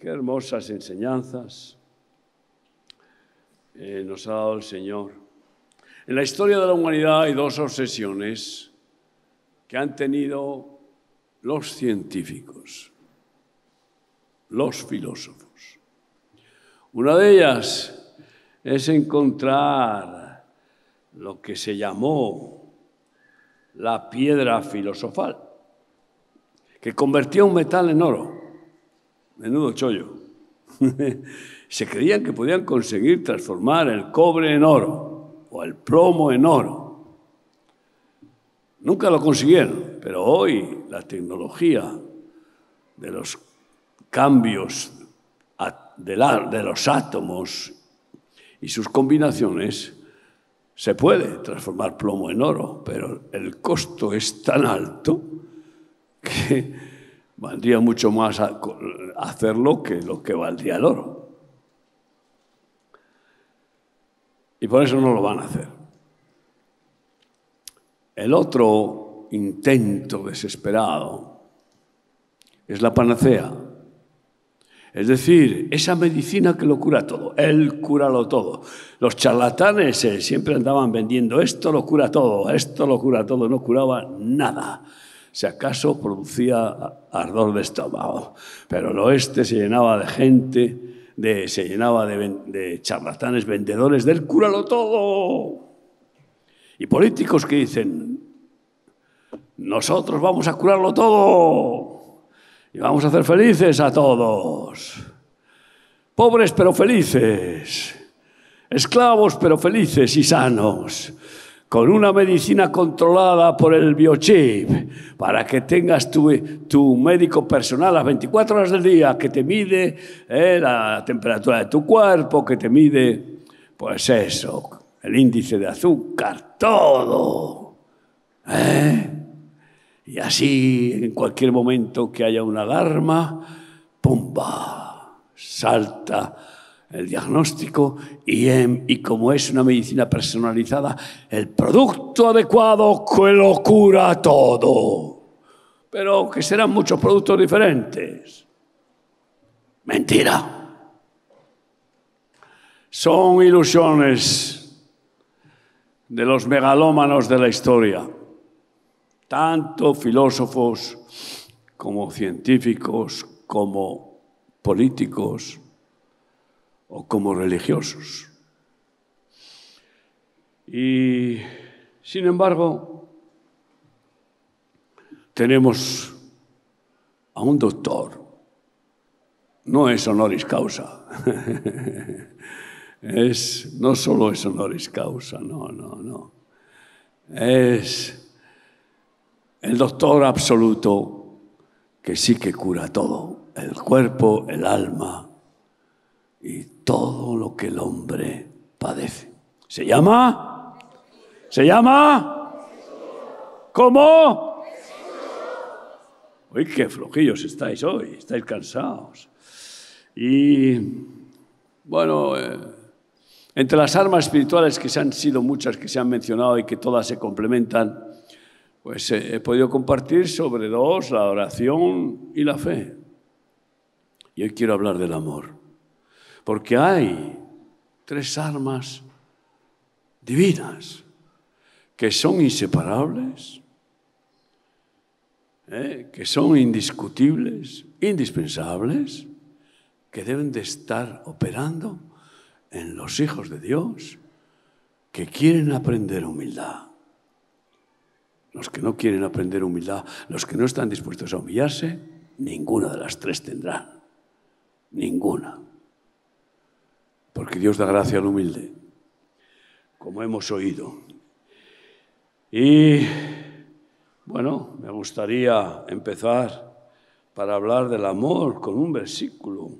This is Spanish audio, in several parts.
Qué hermosas enseñanzas eh, nos ha dado el Señor. En la historia de la humanidad hay dos obsesiones que han tenido los científicos, los filósofos. Una de ellas es encontrar lo que se llamó la piedra filosofal, que convertía un metal en oro menudo chollo. Se creían que podían conseguir transformar el cobre en oro o el plomo en oro. Nunca lo consiguieron, pero hoy la tecnología de los cambios de los átomos y sus combinaciones se puede transformar plomo en oro, pero el costo es tan alto que Valdría mucho más hacerlo que lo que valdría el oro. Y por eso no lo van a hacer. El otro intento desesperado es la panacea. Es decir, esa medicina que lo cura todo. Él cura todo. Los charlatanes eh, siempre andaban vendiendo esto lo cura todo, esto lo cura todo, no curaba nada se acaso producía ardor de estómago, pero el oeste se llenaba de gente, de, se llenaba de, de charlatanes vendedores del cúralo todo. Y políticos que dicen, nosotros vamos a curarlo todo y vamos a hacer felices a todos. Pobres pero felices, esclavos pero felices y sanos. Con una medicina controlada por el biochip, para que tengas tu, tu médico personal las 24 horas del día, que te mide eh, la temperatura de tu cuerpo, que te mide, pues eso, el índice de azúcar, todo. ¿eh? Y así, en cualquier momento que haya una alarma, ¡pumba! Salta el diagnóstico y, y, como es una medicina personalizada, el producto adecuado que lo cura todo. Pero que serán muchos productos diferentes. Mentira. Son ilusiones de los megalómanos de la historia, tanto filósofos como científicos, como políticos o como religiosos. Y, sin embargo, tenemos a un doctor. No es honoris causa. es, no solo es honoris causa, no, no, no. Es el doctor absoluto que sí que cura todo, el cuerpo, el alma y todo lo que el hombre padece. ¿Se llama? ¿Se llama? ¿Cómo? Uy, qué flojillos estáis hoy, estáis cansados. Y bueno, eh, entre las armas espirituales que se han sido muchas, que se han mencionado y que todas se complementan, pues eh, he podido compartir sobre dos, la oración y la fe. Y hoy quiero hablar del amor. Porque hay tres armas divinas que son inseparables, ¿eh? que son indiscutibles, indispensables, que deben de estar operando en los hijos de Dios que quieren aprender humildad. Los que no quieren aprender humildad, los que no están dispuestos a humillarse, ninguna de las tres tendrán. Ninguna porque Dios da gracia al humilde, como hemos oído. Y bueno, me gustaría empezar para hablar del amor con un versículo,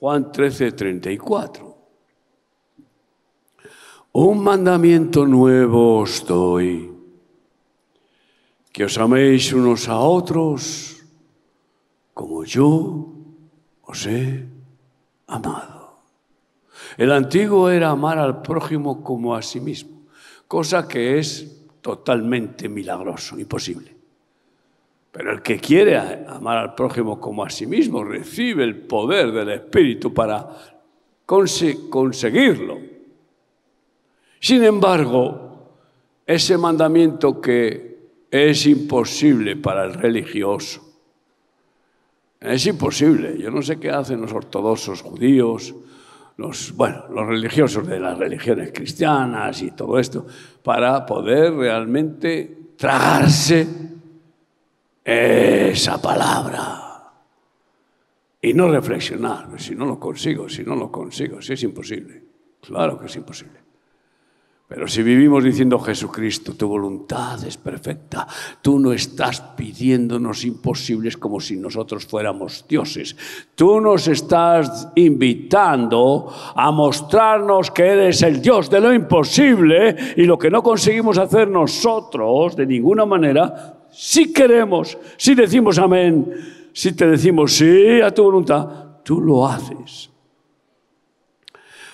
Juan 13, 34. Un mandamiento nuevo os doy, que os améis unos a otros como yo os he amado. El antiguo era amar al prójimo como a sí mismo, cosa que es totalmente milagroso, imposible. Pero el que quiere amar al prójimo como a sí mismo recibe el poder del Espíritu para conseguirlo. Sin embargo, ese mandamiento que es imposible para el religioso, es imposible. Yo no sé qué hacen los ortodoxos judíos, los, bueno, los religiosos de las religiones cristianas y todo esto, para poder realmente tragarse esa palabra y no reflexionar. Si no lo consigo, si no lo consigo, si es imposible. Claro que es imposible. Pero si vivimos diciendo Jesucristo, tu voluntad es perfecta, tú no estás pidiéndonos imposibles como si nosotros fuéramos dioses. Tú nos estás invitando a mostrarnos que eres el Dios de lo imposible y lo que no conseguimos hacer nosotros de ninguna manera, si queremos, si decimos amén, si te decimos sí a tu voluntad, tú lo haces.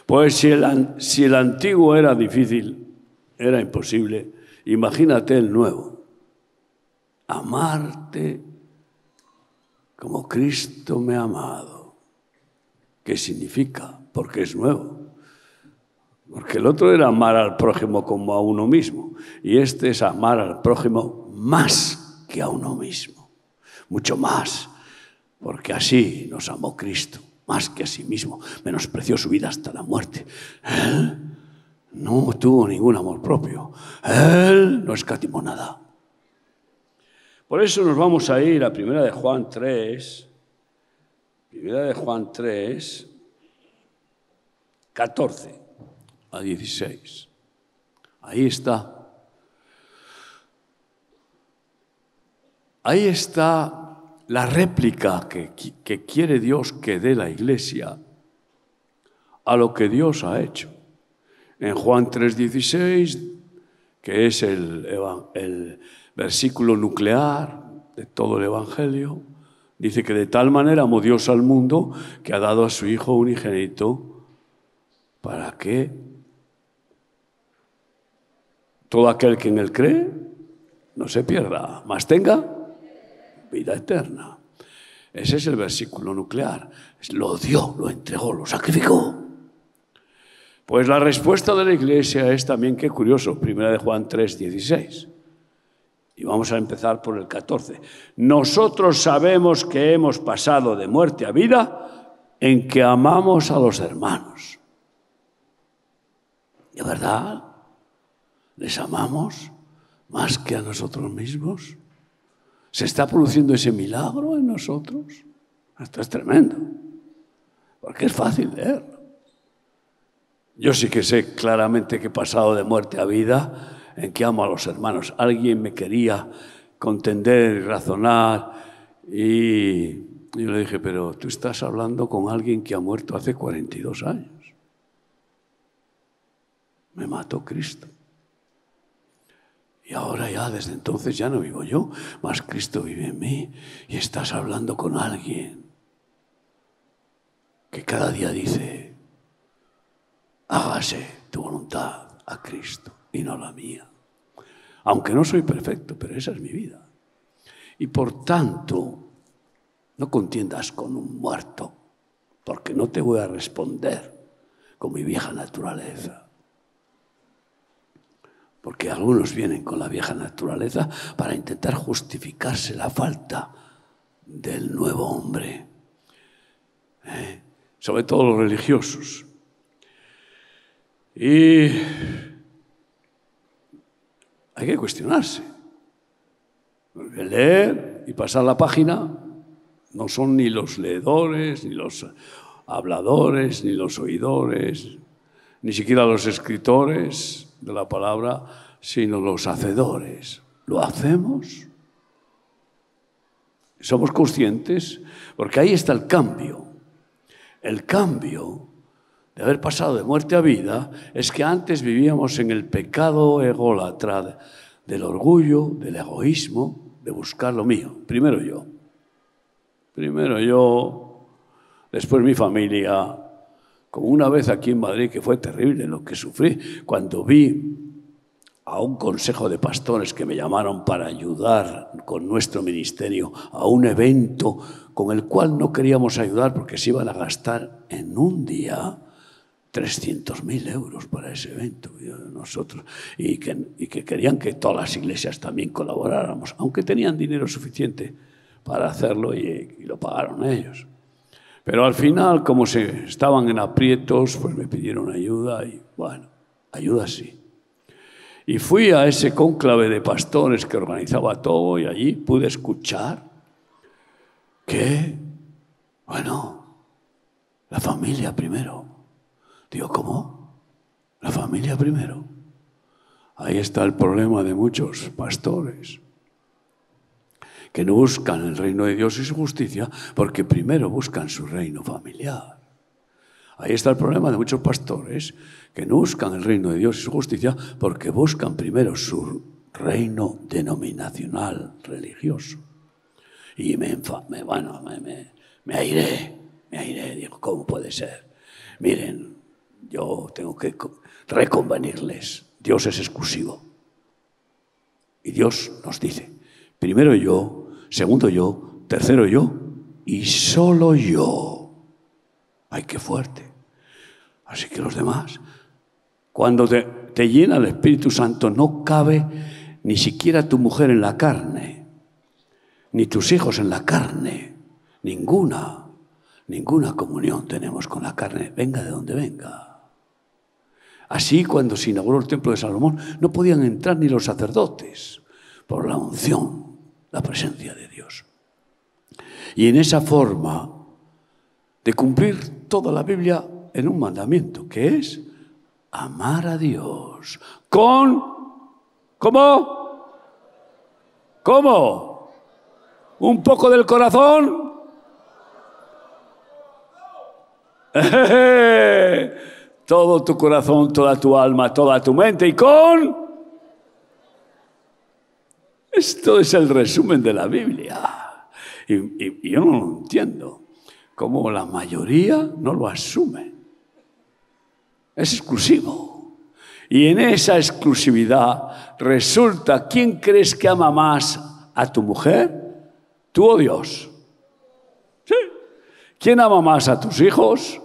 Pues si el, si el antiguo era difícil, era imposible, imagínate el nuevo. Amarte como Cristo me ha amado. ¿Qué significa? Porque es nuevo. Porque el otro era amar al prójimo como a uno mismo. Y este es amar al prójimo más que a uno mismo. Mucho más. Porque así nos amó Cristo más que a sí mismo, menospreció su vida hasta la muerte. Él no tuvo ningún amor propio. Él no escatimó nada. Por eso nos vamos a ir a Primera de Juan 3, Primera de Juan 3, 14 a 16. Ahí está. Ahí está la réplica que, quiere Dios que dé la iglesia a lo que Dios ha hecho. En Juan 3:16, que es el, el versículo nuclear de todo el Evangelio, dice que de tal manera amó Dios al mundo que ha dado a su Hijo unigénito para que todo aquel que en él cree no se pierda, más tenga vida eterna. Ese es el versículo nuclear. Lo dio, lo entregó, lo sacrificó. Pues la respuesta de la iglesia es también, qué curioso, primera de Juan 3, 16. Y vamos a empezar por el 14. Nosotros sabemos que hemos pasado de muerte a vida en que amamos a los hermanos. ¿De verdad? ¿Les amamos más que a nosotros mismos? ¿Se está produciendo ese milagro en nosotros? Esto es tremendo, porque es fácil leerlo. Yo sí que sé claramente que he pasado de muerte a vida en que amo a los hermanos. Alguien me quería contender y razonar y yo le dije, pero tú estás hablando con alguien que ha muerto hace 42 años. Me mató Cristo. Y ahora ya, desde entonces ya no vivo yo, más Cristo vive en mí. Y estás hablando con alguien que cada día dice, hágase tu voluntad a Cristo y no la mía. Aunque no soy perfecto, pero esa es mi vida. Y por tanto, no contiendas con un muerto, porque no te voy a responder con mi vieja naturaleza porque algunos vienen con la vieja naturaleza para intentar justificarse la falta del nuevo hombre, ¿eh? sobre todo los religiosos. Y hay que cuestionarse. leer y pasar la página no son ni los leedores, ni los habladores, ni los oidores, ni siquiera los escritores de la palabra, sino los hacedores. ¿Lo hacemos? ¿Somos conscientes? Porque ahí está el cambio. El cambio de haber pasado de muerte a vida es que antes vivíamos en el pecado ególatra del orgullo, del egoísmo, de buscar lo mío. Primero yo. Primero yo, después mi familia, como una vez aquí en Madrid, que fue terrible lo que sufrí, cuando vi a un consejo de pastores que me llamaron para ayudar con nuestro ministerio a un evento con el cual no queríamos ayudar porque se iban a gastar en un día 300.000 euros para ese evento, nosotros, y que, y que querían que todas las iglesias también colaboráramos, aunque tenían dinero suficiente para hacerlo y, y lo pagaron ellos. Pero al final, como se estaban en aprietos, pues me pidieron ayuda y bueno, ayuda sí. Y fui a ese cónclave de pastores que organizaba todo y allí pude escuchar que, bueno, la familia primero. Digo, ¿cómo? La familia primero. Ahí está el problema de muchos pastores que no buscan el reino de Dios y su justicia porque primero buscan su reino familiar. Ahí está el problema de muchos pastores que no buscan el reino de Dios y su justicia porque buscan primero su reino denominacional religioso. Y me, me bueno, me, me, me airé, digo, ¿cómo puede ser? Miren, yo tengo que reconvenirles, Dios es exclusivo. Y Dios nos dice, primero yo, segundo yo, tercero yo y solo yo. Ay, qué fuerte. Así que los demás, cuando te, te llena el Espíritu Santo, no cabe ni siquiera tu mujer en la carne, ni tus hijos en la carne, ninguna, ninguna comunión tenemos con la carne, venga de donde venga. Así cuando se inauguró el templo de Salomón, no podían entrar ni los sacerdotes por la unción, la presencia de Dios. Y en esa forma de cumplir toda la Biblia en un mandamiento, que es amar a Dios con, ¿cómo? ¿Cómo? ¿Un poco del corazón? Todo tu corazón, toda tu alma, toda tu mente y con... Esto es el resumen de la Biblia. Y, yo no lo entiendo. Cómo la mayoría no lo asume. Es exclusivo. Y en esa exclusividad resulta, ¿quién crees que ama más a tu mujer? ¿Tú o Dios? ¿Sí? ¿Quién ama más a tus hijos?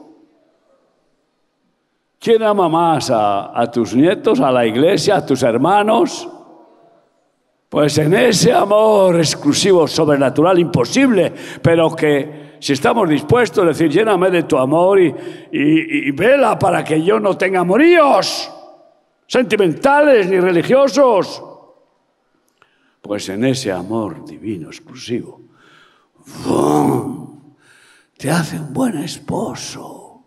¿Quién ama más a, a tus nietos, a la iglesia, a tus hermanos? Pues en ese amor exclusivo, sobrenatural, imposible, pero que si estamos dispuestos a decir, lléname de tu amor y, vela para que yo no tenga amoríos sentimentales ni religiosos, pues en ese amor divino, exclusivo, te hace un buen esposo,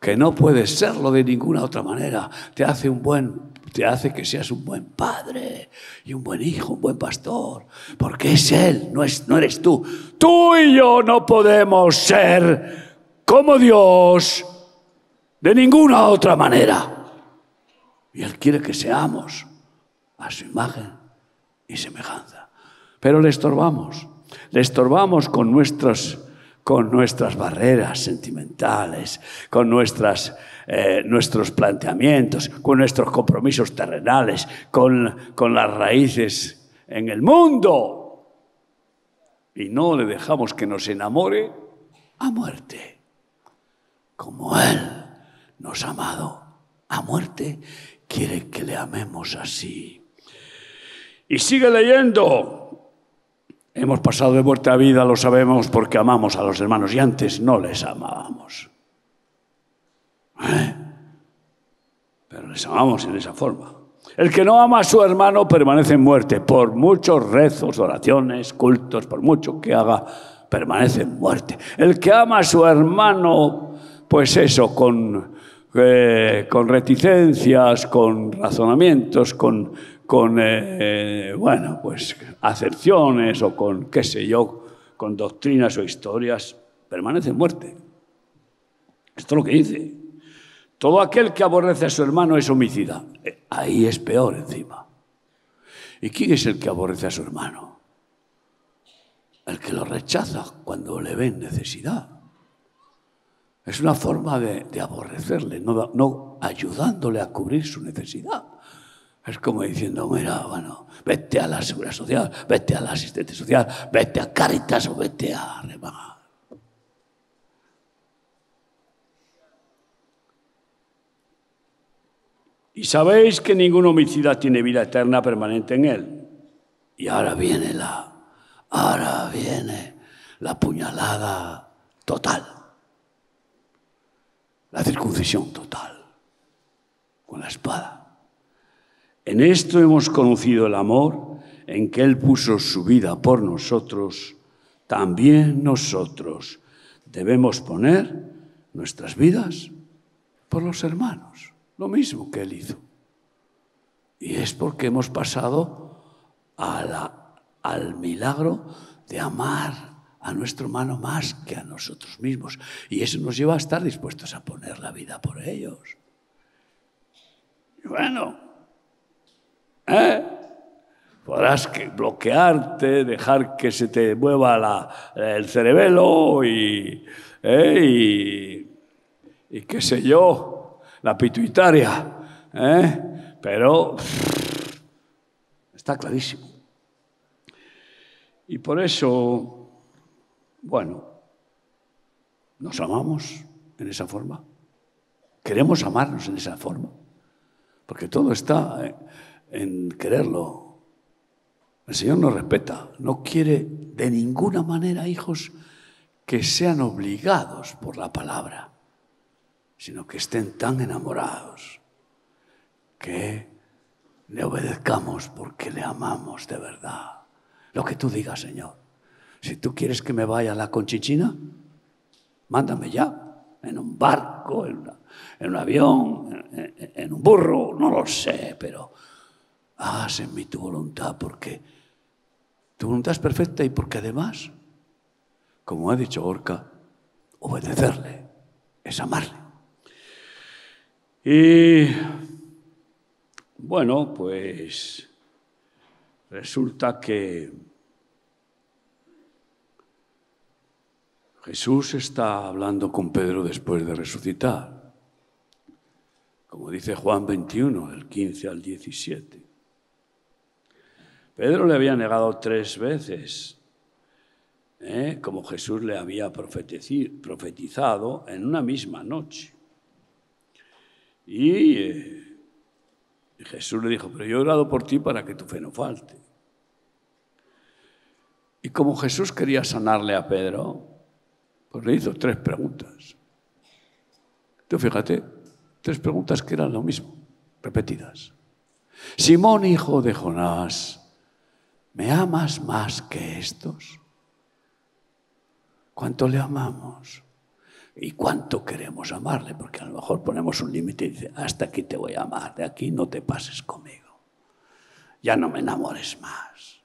que no puede serlo de ninguna otra manera, te hace un buen te hace que seas un buen padre y un buen hijo, un buen pastor, porque es Él, no, es, no eres tú. Tú y yo no podemos ser como Dios de ninguna otra manera. Y Él quiere que seamos a su imagen y semejanza. Pero le estorbamos, le estorbamos con nuestros con nuestras barreras sentimentales, con nuestras, eh, nuestros planteamientos, con nuestros compromisos terrenales, con, con las raíces en el mundo. Y no le dejamos que nos enamore a muerte, como Él nos ha amado a muerte, quiere que le amemos así. Y sigue leyendo. Hemos pasado de muerte a vida, lo sabemos, porque amamos a los hermanos y antes no les amábamos. ¿Eh? Pero les amamos en esa forma. El que no ama a su hermano permanece en muerte. Por muchos rezos, oraciones, cultos, por mucho que haga, permanece en muerte. El que ama a su hermano, pues eso, con, eh, con reticencias, con razonamientos, con con, eh, eh, bueno, pues acepciones o con, qué sé yo, con doctrinas o historias, permanece en muerte. Esto es lo que dice. Todo aquel que aborrece a su hermano es homicida. Eh, ahí es peor encima. ¿Y quién es el que aborrece a su hermano? El que lo rechaza cuando le ve en necesidad. Es una forma de, aborrecerle, no ayudándole a cubrir su necesidad Es como diciendo, mira, bueno, vete a la seguridad social, vete a la asistente social, vete a Caritas o vete a Remar. Y sabéis que ningún homicida tiene vida eterna permanente en él. Y ahora viene la, ahora viene la puñalada total, la circuncisión total, con la espada. En esto hemos conocido el amor, en que Él puso su vida por nosotros, también nosotros debemos poner nuestras vidas por los hermanos, lo mismo que Él hizo. Y es porque hemos pasado al milagro de amar a nuestro hermano más que a nosotros mismos. Y eso nos lleva a estar dispuestos a poner la vida por ellos. Y bueno, ¿eh? podrás bloquearte, dejar que se te mueva el cerebelo y, ¿eh? y, y, qué sé yo, la pituitaria. ¿eh? Pero está clarísimo. Y por eso, bueno, nos amamos en esa forma. Queremos amarnos en esa forma. Porque todo está en quererlo. El Señor nos respeta, no quiere de ninguna manera, hijos, que sean obligados por la palabra, sino que estén tan enamorados que le obedezcamos porque le amamos de verdad. Lo que tú digas, Señor. Si tú quieres que me vaya a la conchichina, mándame ya, en un barco, en, un avión, en un burro, no lo sé, pero haz en mí tu voluntad, porque tu voluntad es perfecta y porque además, como ha dicho Orca, obedecerle es amarle. Y bueno, pues resulta que Jesús está hablando con Pedro después de resucitar, como dice Juan 21, del 15 al 17. Pedro le había negado tres veces, ¿eh? como Jesús le había profetizado en una misma noche. Y eh, Jesús le dijo, pero yo he orado por ti para que tu fe no falte. Y como Jesús quería sanarle a Pedro, pues le hizo tres preguntas. Tú fíjate, tres preguntas que eran lo mismo, repetidas. Simón, hijo de Jonás, ¿Me amas más que estos? ¿Cuánto le amamos? ¿Y cuánto queremos amarle? Porque a lo mejor ponemos un límite y dice, hasta aquí te voy a amar, de aquí no te pases conmigo. Ya no me enamores más.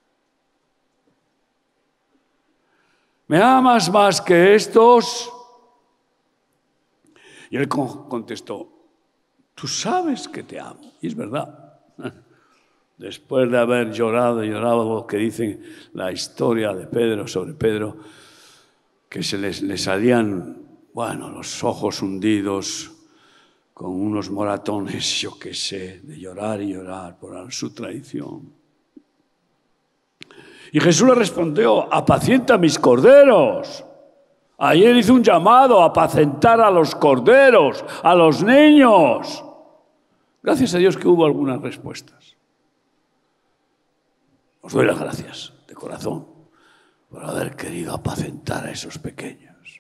¿Me amas más que estos? Y él contestó, tú sabes que te amo. Y es verdad después de haber llorado y llorado, lo que dicen la historia de Pedro sobre Pedro, que se les, le salían, bueno, los ojos hundidos con unos moratones, yo qué sé, de llorar y llorar por su traición. Y Jesús le respondió, apacienta mis corderos. Ayer hizo un llamado a apacentar a los corderos, a los niños. Gracias a Dios que hubo algunas respuestas. Os doy las gracias de corazón por haber querido apacentar a esos pequeños,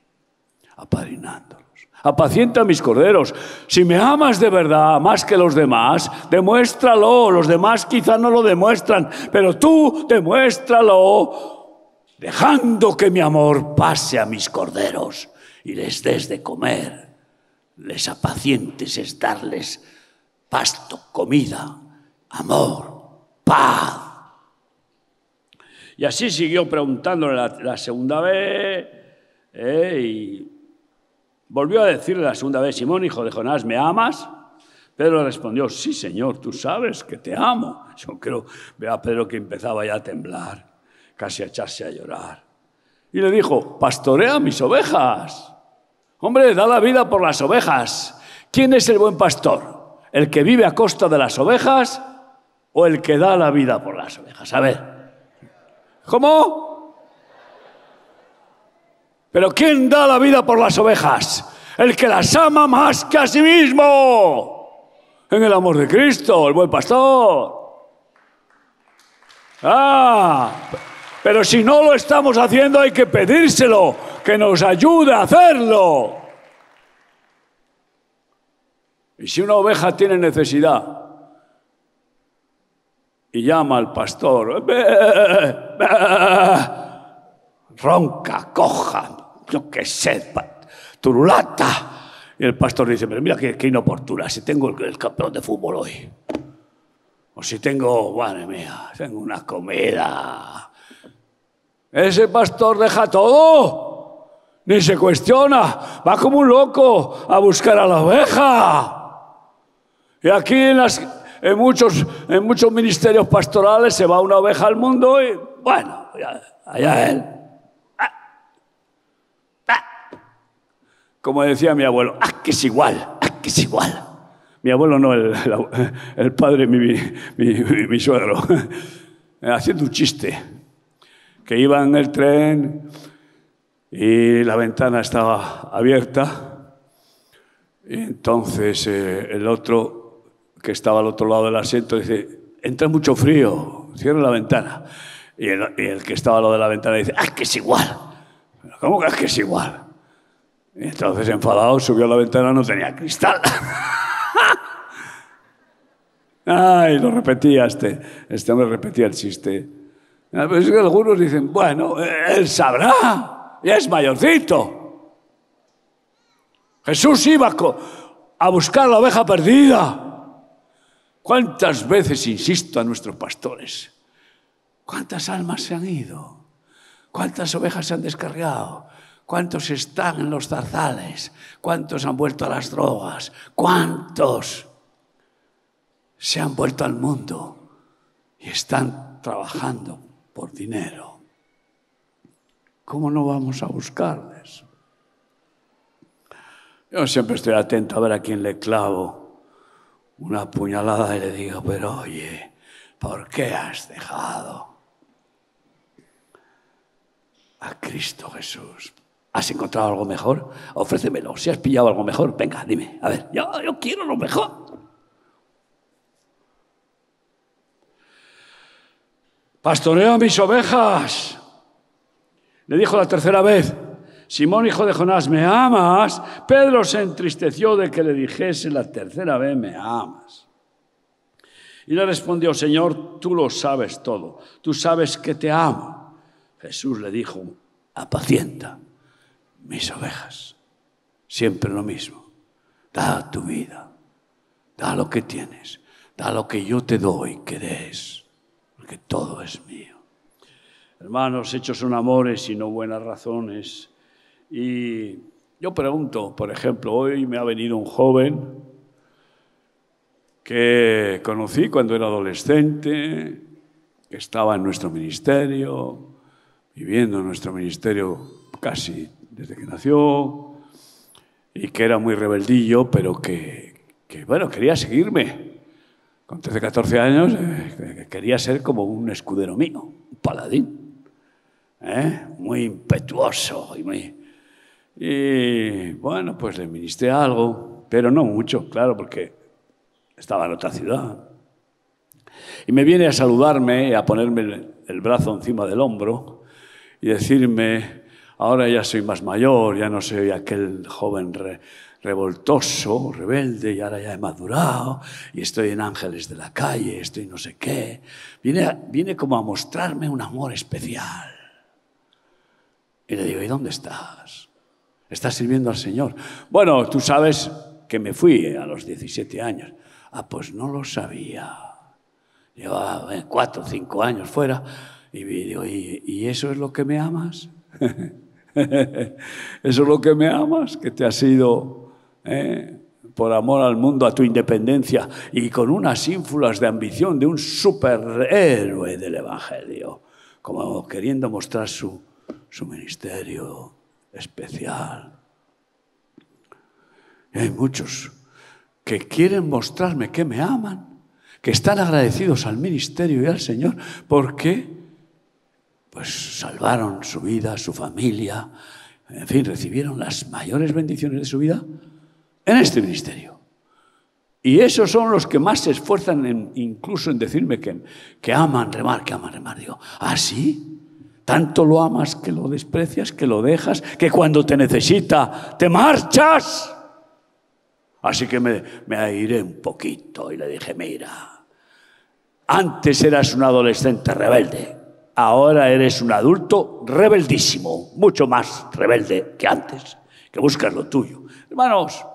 apadrinándolos. Apacienta a mis corderos. Si me amas de verdad más que los demás, demuéstralo. Los demás quizá no lo demuestran, pero tú demuéstralo dejando que mi amor pase a mis corderos y les des de comer. Les apacientes es darles pasto, comida, amor, paz y así siguió preguntándole la, segunda vez eh, y volvió a decirle la segunda vez, Simón, hijo de Jonás, ¿me amas? Pedro respondió, sí, Señor, tú sabes que te amo. Yo creo, ve a Pedro que empezaba ya a temblar, casi a echarse a llorar. Y le dijo, pastorea mis ovejas. Hombre, da la vida por las ovejas. ¿Quién es el buen pastor? ¿El que vive a costa de las ovejas o el que da la vida por las ovejas? A ver. ¿Cómo? Pero ¿quién da la vida por las ovejas? El que las ama más que a sí mismo. En el amor de Cristo, el buen pastor. Ah, pero si no lo estamos haciendo hay que pedírselo, que nos ayude a hacerlo. Y si una oveja tiene necesidad, y llama al pastor, ronca, coja, yo qué sé, turulata. Y el pastor dice, pero mira qué, inoportuna, si tengo el, campeón de fútbol hoy. O si tengo, madre mía, tengo una comida. Ese pastor deja todo, ni se cuestiona, va como un loco a buscar a la oveja. Y aquí en las en muchos, en muchos ministerios pastorales se va una oveja al mundo y, bueno, allá, él. Ah, ah. Como decía mi abuelo, ah, que es igual, ah, que es igual. Mi abuelo no, el, el, padre, mi, mi, mi, suegro, haciendo un chiste, que iba en el tren y la ventana estaba abierta. Y entonces eh, el otro que estaba al otro lado del asiento, dice, entra mucho frío, cierra la ventana. Y el, que estaba al lado de la ventana dice, ¡ah, que es igual! ¿Cómo que es que es igual? Y entonces, enfadado, subió a la ventana, no tenía cristal. Ay, lo repetía este, este hombre repetía el chiste. Pero es que algunos dicen, bueno, él sabrá, ya es mayorcito. Jesús iba a buscar la oveja perdida. ¿Cuántas veces insisto a nuestros pastores? ¿Cuántas almas se han ido? ¿Cuántas ovejas se han descarriado? ¿Cuántos están en los zarzales? ¿Cuántos han vuelto a las drogas? ¿Cuántos se han vuelto al mundo y están trabajando por dinero? ¿Cómo no vamos a buscarles? Yo siempre estoy atento a ver a quién le clavo una puñalada y le digo, pero oye, ¿por qué has dejado a Cristo Jesús? ¿Has encontrado algo mejor? Ofrécemelo. Si has pillado algo mejor, venga, dime. A ver, yo, yo quiero lo mejor. Pastoreo a mis ovejas. Le dijo la tercera vez, Simón, hijo de Jonás, ¿me amas? Pedro se entristeció de que le dijese la tercera vez, ¿me amas? Y le respondió, Señor, tú lo sabes todo, tú sabes que te amo. Jesús le dijo, apacienta mis ovejas, siempre lo mismo, da tu vida, da lo que tienes, da lo que yo te doy que des, porque todo es mío. Hermanos, hechos son amores y no buenas razones. Y yo pregunto, por ejemplo, hoy me ha venido un joven que conocí cuando era adolescente, que estaba en nuestro ministerio, viviendo en nuestro ministerio casi desde que nació, y que era muy rebeldillo, pero que, bueno, quería seguirme. Con 13, 14 años eh, quería ser como un escudero mío, un paladín, ¿eh? muy impetuoso y muy... Y bueno, pues le ministré algo, pero no mucho, claro, porque estaba en otra ciudad. Y me viene a saludarme, a ponerme el brazo encima del hombro y decirme, ahora ya soy más mayor, ya no soy aquel joven revoltoso, rebelde, y ahora ya he madurado, y estoy en Ángeles de la Calle, estoy no sé qué. Viene, viene como a mostrarme un amor especial. Y le digo, ¿y dónde estás? Estás sirviendo al Señor. Bueno, tú sabes que me fui a los 17 años. Ah, pues no lo sabía. Llevaba eh, cuatro o cinco años fuera y digo, ¿y, eso es lo que me amas? ¿Eso es lo que me amas? Que te has ido eh, por amor al mundo, a tu independencia y con unas ínfulas de ambición de un superhéroe del Evangelio, como queriendo mostrar su, su ministerio especial. Y hay muchos que quieren mostrarme que me aman que están agradecidos al ministerio y al Señor porque pues salvaron su vida, su familia, en fin, recibieron las mayores bendiciones de su vida en este ministerio. Y esos son los que más se esfuerzan incluso en decirme que, que aman remar, que aman remar. Digo, ¿ah, sí? Tanto lo amas que lo desprecias, que lo dejas, que cuando te necesita te marchas. Así que me, me airé un poquito y le dije, mira, antes eras un adolescente rebelde, ahora eres un adulto rebeldísimo, mucho más rebelde que antes, que buscas lo tuyo. Hermanos,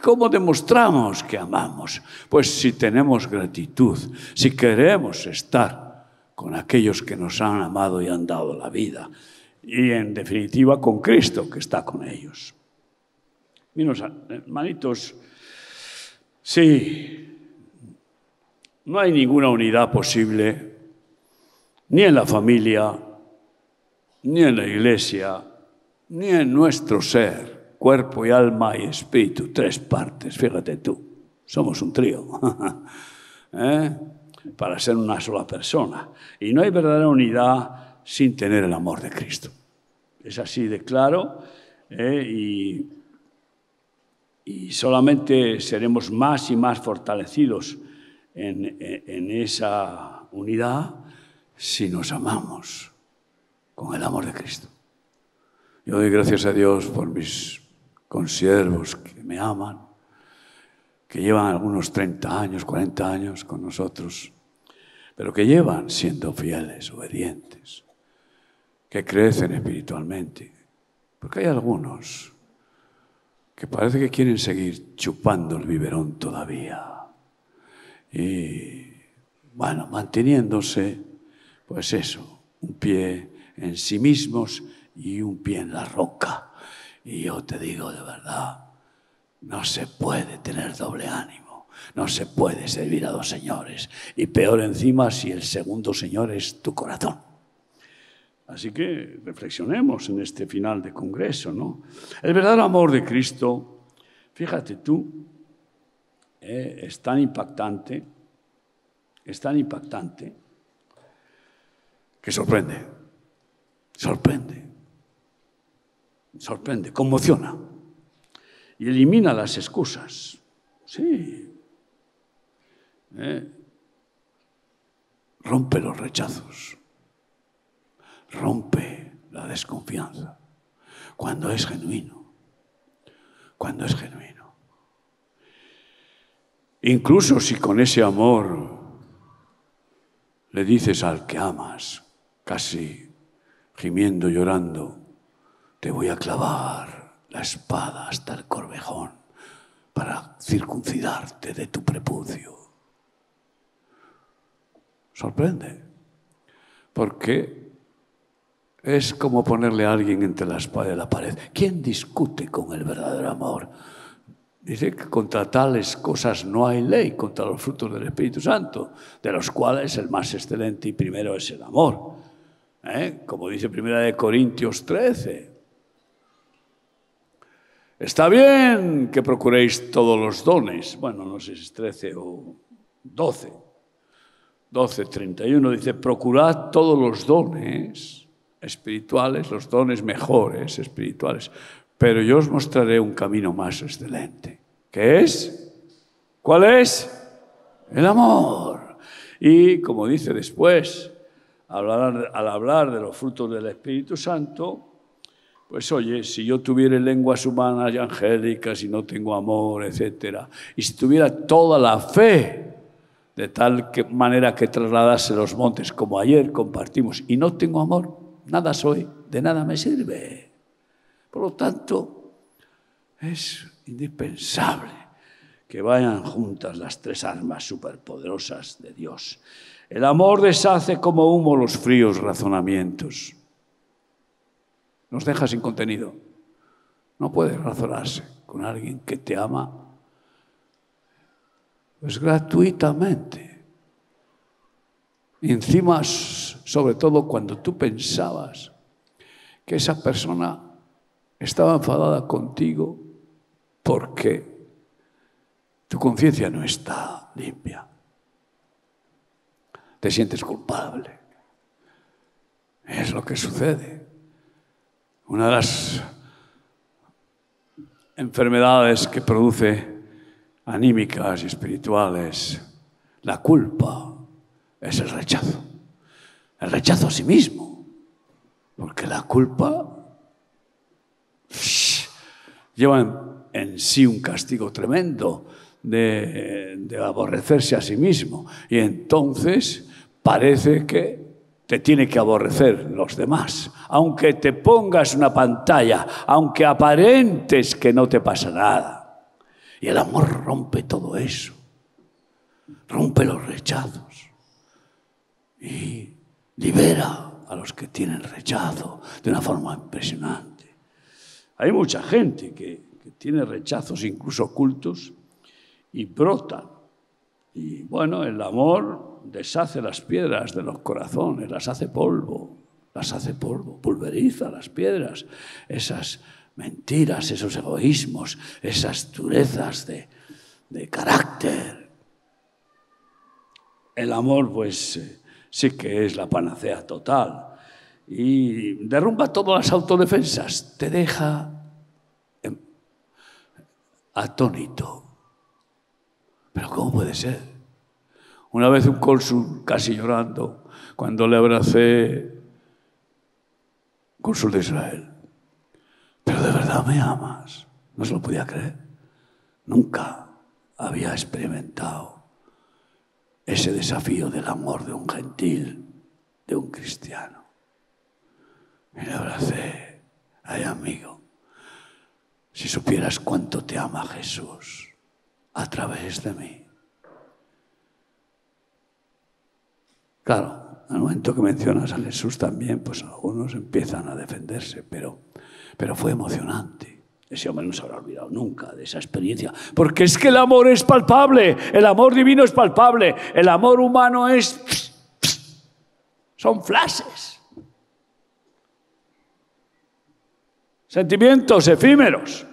¿Cómo demostramos que amamos? Pues si tenemos gratitud, si queremos estar con aquellos que nos han amado y han dado la vida. Y en definitiva con Cristo que está con ellos. Miren, hermanitos, sí, no hay ninguna unidad posible, ni en la familia, ni en la iglesia, ni en nuestro ser, cuerpo y alma y espíritu, tres partes, fíjate tú, somos un trío. ¿Eh? Para ser una sola persona. Y no hay verdadera unidad sin tener el amor de Cristo. Es así de claro ¿eh? y, solamente seremos más y más fortalecidos en, en esa unidad si nos amamos con el amor de Cristo. Yo doy gracias a Dios por mis consiervos que me aman, que llevan algunos 30 años, 40 años con nosotros pero que llevan siendo fieles, obedientes, que crecen espiritualmente. Porque hay algunos que parece que quieren seguir chupando el biberón todavía. Y, bueno, manteniéndose, pues eso, un pie en sí mismos y un pie en la roca. Y yo te digo de verdad, no se puede tener doble ánimo. No se puede servir a dos señores. Y peor encima si el segundo señor es tu corazón. Así que reflexionemos en este final de congreso, ¿no? El verdadero amor de Cristo, fíjate tú, eh, es tan impactante, es tan impactante, que sorprende, sorprende, sorprende, conmociona y elimina las excusas. Sí, ¿eh? rompe los rechazos, rompe la desconfianza, cuando es genuino, cuando es genuino. Incluso si con ese amor le dices al que amas, casi gimiendo, llorando, te voy a clavar la espada hasta el corvejón para circuncidarte de tu prepucio. Sorprende. Porque es como ponerle a alguien entre la espada y la pared. ¿Quién discute con el verdadero amor? Dice que contra tales cosas no hay ley, contra los frutos del Espíritu Santo, de los cuales el más excelente y primero es el amor. ¿Eh? Como dice Primera de Corintios 13. Está bien que procuréis todos los dones. Bueno, no sé si es 13 o 12. 12.31 dice, procurad todos los dones espirituales, los dones mejores espirituales, pero yo os mostraré un camino más excelente. ¿Qué es? ¿Cuál es? El amor. Y como dice después, al hablar de los frutos del Espíritu Santo, pues oye, si yo tuviera lenguas humanas y angélicas y no tengo amor, etc., y si tuviera toda la fe, de tal manera que trasladase los montes como ayer compartimos y no tengo amor, nada soy, de nada me sirve. Por lo tanto, es indispensable que vayan juntas las tres armas superpoderosas de Dios. El amor deshace como humo los fríos razonamientos. Nos deja sin contenido. No puede razonarse con alguien que te ama pues gratuitamente. Encima, sobre todo cuando tú pensabas que esa persona estaba enfadada contigo porque tu conciencia no está limpia. Te sientes culpable. Es lo que sucede. Una de las enfermedades que produce anímicas y espirituales, la culpa, es el rechazo. El rechazo a sí mismo. Porque la culpa lleva en sí un castigo tremendo de, de aborrecerse a sí mismo. Y entonces parece que te tiene que aborrecer los demás. Aunque te pongas una pantalla, aunque aparentes que no te pasa nada. Y el amor rompe todo eso. Rompe los rechazos. Y libera a los que tienen rechazo de una forma impresionante. Hay mucha gente que, tiene rechazos incluso ocultos y brotan. Y bueno, el amor deshace las piedras de los corazones, las hace polvo, las hace polvo, pulveriza las piedras, esas mentiras, esos egoísmos, esas durezas de, de carácter. El amor, pues, eh, sí que es la panacea total y derrumba todas las autodefensas, te deja atónito. Pero ¿cómo puede ser? Una vez un cónsul, casi llorando, cuando le abracé, cónsul de Israel, pero de verdad me amas. No se lo podía creer. Nunca había experimentado ese desafío del amor de un gentil, de un cristiano. Y le abracé, ay amigo, si supieras cuánto te ama Jesús a través de mí. Claro, al momento que mencionas a Jesús también, pues algunos empiezan a defenderse, pero, pero fue emocionante. Ese hombre no se habrá olvidado nunca de esa experiencia. Porque es que el amor es palpable, el amor divino es palpable, el amor humano es... Son flashes. Sentimientos efímeros.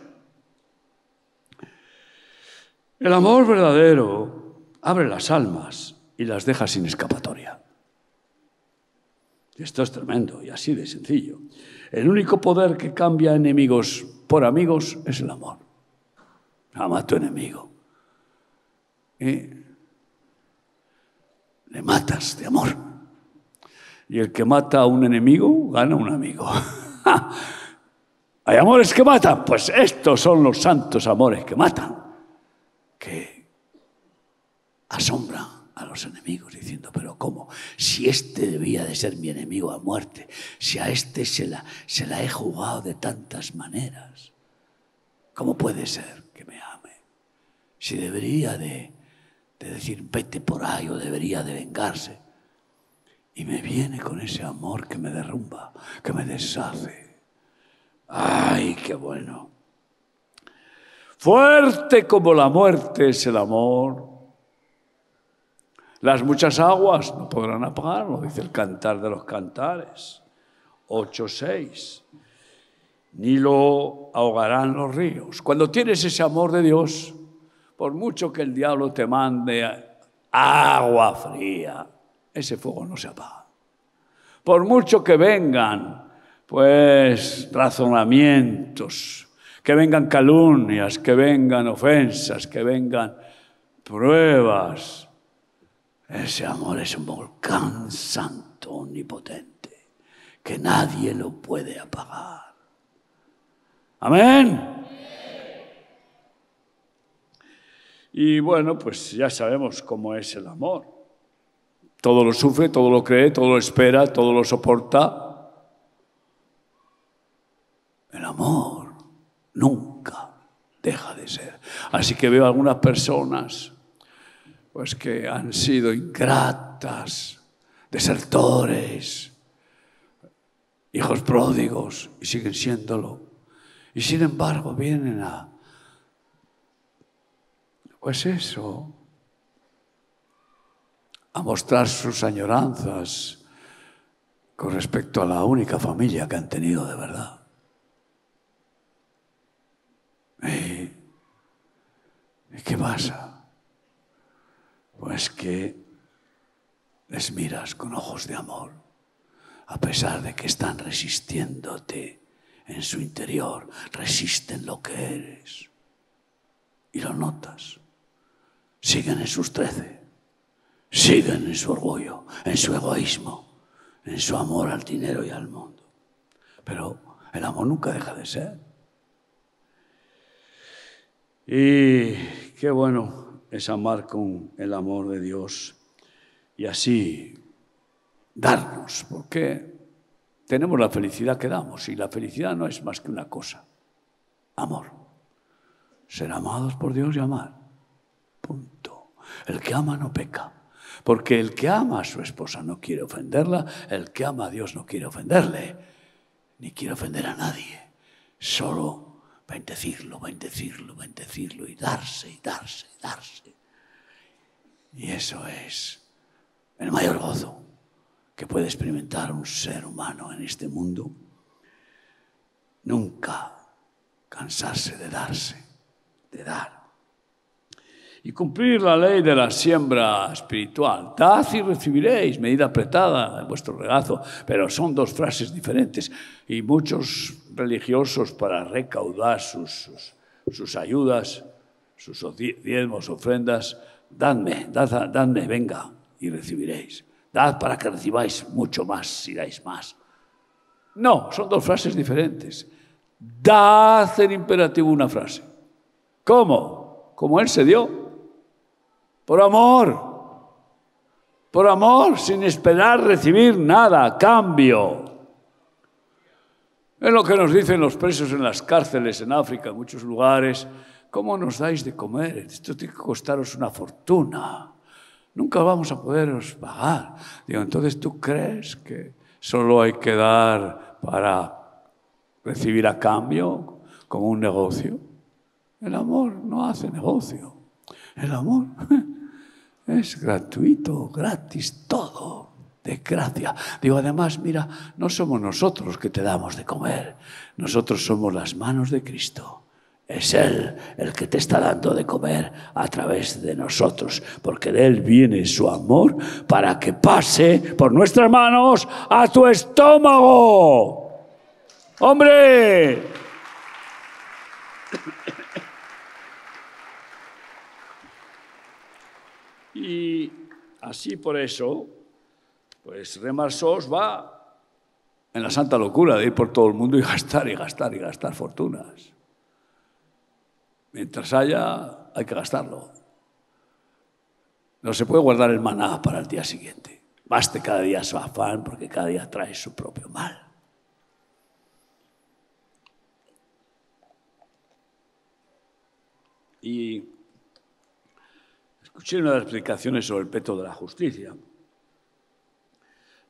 El amor verdadero abre las almas y las deja sin escapatoria. Esto es tremendo y así de sencillo. El único poder que cambia enemigos por amigos es el amor. Ama a tu enemigo. Y le matas de amor. Y el que mata a un enemigo gana un amigo. ¿Hay amores que matan? Pues estos son los santos amores que matan, que asombran a los enemigos diciendo, pero ¿cómo? Si este debía de ser mi enemigo a muerte, si a este se la, se la he jugado de tantas maneras, ¿cómo puede ser que me ame? Si debería de, de decir, vete por ahí o debería de vengarse. Y me viene con ese amor que me derrumba, que me deshace. ¡Ay, qué bueno! Fuerte como la muerte es el amor. Las muchas aguas no podrán apagarlo, dice el cantar de los cantares. 8.6. Ni lo ahogarán los ríos. Cuando tienes ese amor de Dios, por mucho que el diablo te mande agua fría, ese fuego no se apaga. Por mucho que vengan, pues, razonamientos, que vengan calumnias, que vengan ofensas, que vengan pruebas, ese amor es un volcán santo, omnipotente, que nadie lo puede apagar. Amén. Y bueno, pues ya sabemos cómo es el amor. Todo lo sufre, todo lo cree, todo lo espera, todo lo soporta. El amor nunca deja de ser. Así que veo algunas personas pues que han sido ingratas, desertores, hijos pródigos y siguen siéndolo. Y sin embargo vienen a, pues eso, a mostrar sus añoranzas con respecto a la única familia que han tenido de verdad. ¿Y qué pasa? Es que les miras con ojos de amor, a pesar de que están resistiéndote en su interior, resisten lo que eres. Y lo notas. Siguen en sus trece, siguen en su orgullo, en su egoísmo, en su amor al dinero y al mundo. Pero el amor nunca deja de ser. Y qué bueno es amar con el amor de Dios y así darnos, porque tenemos la felicidad que damos y la felicidad no es más que una cosa, amor. Ser amados por Dios y amar. Punto. El que ama no peca. Porque el que ama a su esposa no quiere ofenderla, el que ama a Dios no quiere ofenderle, ni quiere ofender a nadie. Solo bendecirlo, bendecirlo, bendecirlo y darse, y darse, y darse. Y eso es el mayor gozo que puede experimentar un ser humano en este mundo. Nunca cansarse de darse, de dar. Y cumplir la ley de la siembra espiritual. Dad y recibiréis, medida apretada en vuestro regazo. Pero son dos frases diferentes. Y muchos religiosos para recaudar sus, sus, ayudas, sus diezmos, ofrendas, dadme, dadme, venga y recibiréis. Dad para que recibáis mucho más si dais más. No, son dos frases diferentes. Dad en imperativo una frase. ¿Cómo? Como Él se dio. Por amor. Por amor, sin esperar recibir nada cambio. Es lo que nos dicen los presos en las cárceles en África, en muchos lugares. ¿Cómo nos dais de comer? Esto tiene que costaros una fortuna. Nunca vamos a poderos pagar. Digo, entonces tú crees que solo hay que dar para recibir a cambio como un negocio. El amor no hace negocio. El amor es gratuito, gratis, todo de gracia. Digo, además, mira, no somos nosotros que te damos de comer, nosotros somos las manos de Cristo. Es Él el que te está dando de comer a través de nosotros, porque de Él viene su amor para que pase por nuestras manos a tu estómago. ¡Hombre! Y así por eso, pues Remarsos va en la santa locura de ir por todo el mundo y gastar y gastar y gastar fortunas. Mientras haya, hay que gastarlo. No se puede guardar el maná para el día siguiente. Baste cada día su afán porque cada día trae su propio mal. Y escuché una de las explicaciones sobre el peto de la justicia.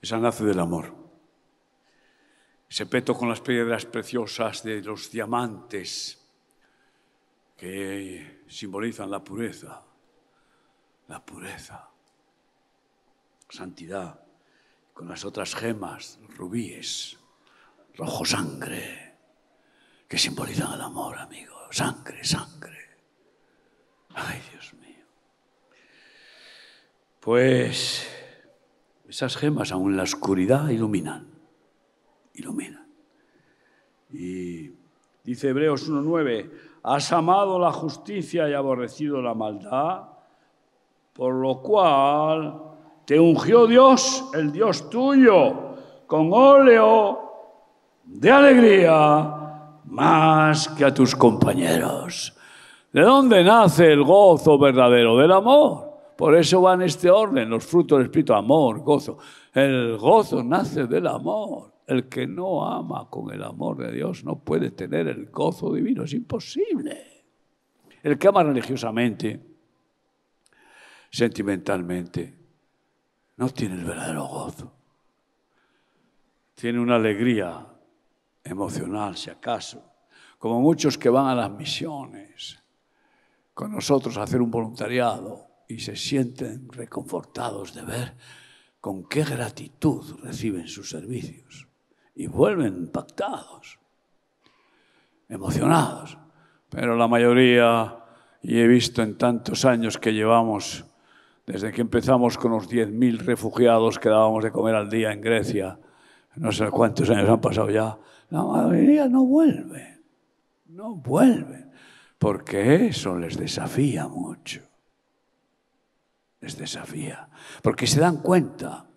Esa nace del amor. Ese peto con las piedras preciosas de los diamantes que simbolizan la pureza, la pureza, santidad, con las otras gemas, rubíes, rojo sangre, que simbolizan el amor, amigo, sangre, sangre. Ay, Dios mío. Pues esas gemas, aún en la oscuridad, iluminan. Iluminan. Y dice Hebreos 1.9, has amado la justicia y aborrecido la maldad, por lo cual te ungió Dios, el Dios tuyo, con óleo de alegría más que a tus compañeros. ¿De dónde nace el gozo verdadero? Del amor. Por eso va en este orden los frutos del Espíritu, amor, gozo. El gozo nace del amor. El que no ama con el amor de Dios no puede tener el gozo divino, es imposible. El que ama religiosamente, sentimentalmente, no tiene el verdadero gozo. Tiene una alegría emocional, si acaso, como muchos que van a las misiones con nosotros a hacer un voluntariado y se sienten reconfortados de ver con qué gratitud reciben sus servicios y vuelven impactados, emocionados. Pero la mayoría, y he visto en tantos años que llevamos Desde que empezamos con los 10.000 refugiados que dábamos de comer al día en Grecia, no sé cuántos años han pasado ya, la mayoría no vuelve, no vuelve, porque eso les desafía mucho. Les desafía, porque se dan cuenta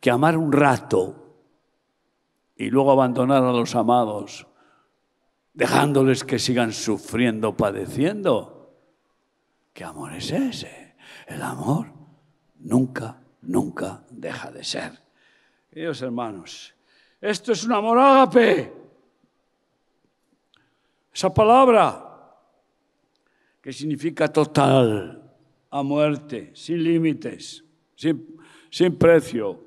que amar un rato y luego abandonar a los amados, dejándoles que sigan sufriendo, padeciendo, ¿qué amor es ese? El amor nunca, nunca deja de ser. Dios hermanos, esto es un amor ágape. Esa palabra que significa total, a muerte, sin límites, sin, sin precio,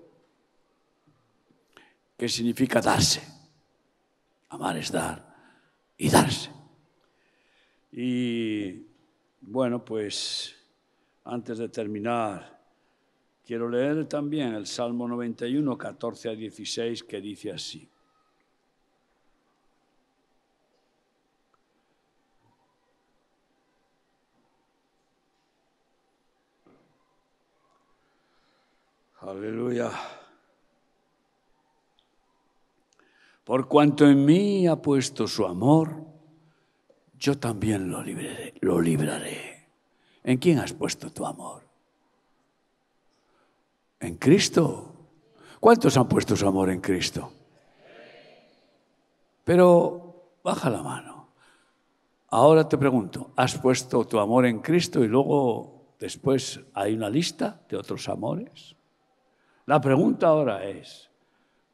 que significa darse. Amar es dar y darse. Y bueno, pues antes de terminar, quiero leer también el Salmo 91, 14 a 16, que dice así. Aleluya. Por cuanto en mí ha puesto su amor, yo también lo libraré. Lo libraré. ¿En quién has puesto tu amor? En Cristo. ¿Cuántos han puesto su amor en Cristo? Pero baja la mano. Ahora te pregunto, ¿has puesto tu amor en Cristo y luego después hay una lista de otros amores? La pregunta ahora es,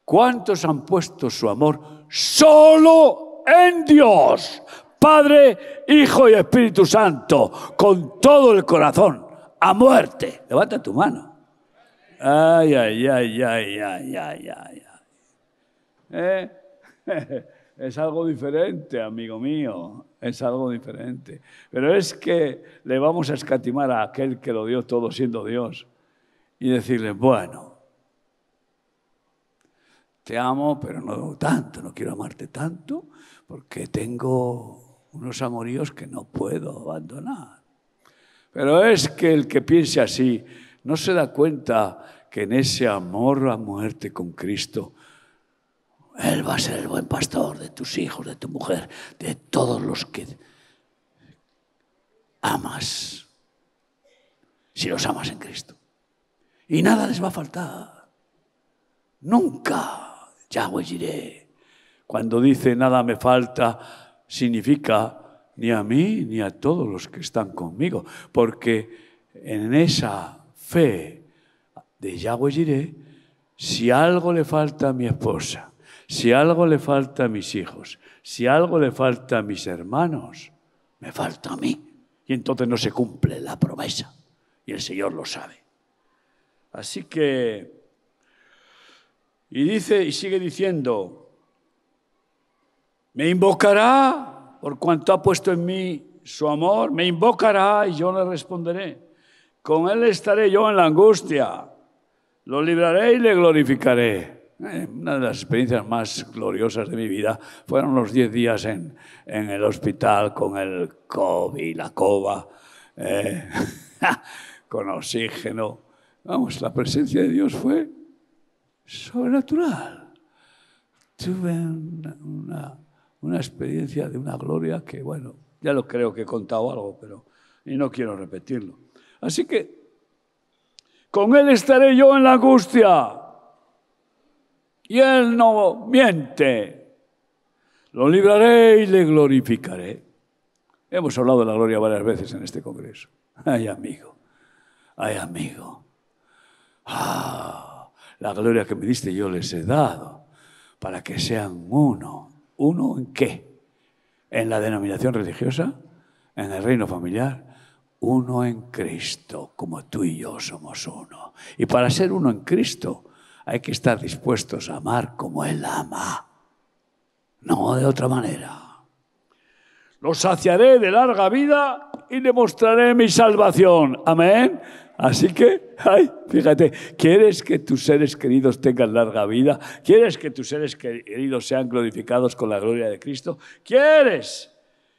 ¿cuántos han puesto su amor solo en Dios? Padre, Hijo y Espíritu Santo, con todo el corazón, a muerte. Levanta tu mano. Ay, ay, ay, ay, ay, ay, ay. ¿Eh? Es algo diferente, amigo mío, es algo diferente. Pero es que le vamos a escatimar a aquel que lo dio todo siendo Dios y decirle, bueno, te amo, pero no tanto, no quiero amarte tanto, porque tengo unos amoríos que no puedo abandonar. Pero es que el que piense así no se da cuenta que en ese amor a muerte con Cristo, Él va a ser el buen pastor de tus hijos, de tu mujer, de todos los que amas, si los amas en Cristo. Y nada les va a faltar. Nunca. Yahweh diré. Cuando dice nada me falta, significa ni a mí ni a todos los que están conmigo. Porque en esa fe de Yahweh diré, si algo le falta a mi esposa, si algo le falta a mis hijos, si algo le falta a mis hermanos, me falta a mí. Y entonces no se cumple la promesa. Y el Señor lo sabe. Así que y dice y sigue diciendo, me invocará por cuanto ha puesto en mí su amor, me invocará y yo le responderé. Con él estaré yo en la angustia, lo libraré y le glorificaré. Eh, una de las experiencias más gloriosas de mi vida fueron los diez días en, en el hospital con el COVID, la cova, eh, con oxígeno. Vamos, la presencia de Dios fue sobrenatural. Tuve una, una, experiencia de una gloria que, bueno, ya lo creo que he contado algo, pero y no quiero repetirlo. Así que con Él estaré yo en la angustia. Y Él no miente. Lo libraré y le glorificaré. Hemos hablado de la gloria varias veces en este congreso. Ay, amigo. Ay, amigo. Ah la gloria que me diste yo les he dado, para que sean uno. ¿Uno en qué? ¿En la denominación religiosa? ¿En el reino familiar? Uno en Cristo, como tú y yo somos uno. Y para ser uno en Cristo hay que estar dispuestos a amar como Él ama, no de otra manera. Los saciaré de larga vida y demostraré mi salvación. Amén. Así que, ay, fíjate, ¿quieres que tus seres queridos tengan larga vida? ¿Quieres que tus seres queridos sean glorificados con la gloria de Cristo? ¿Quieres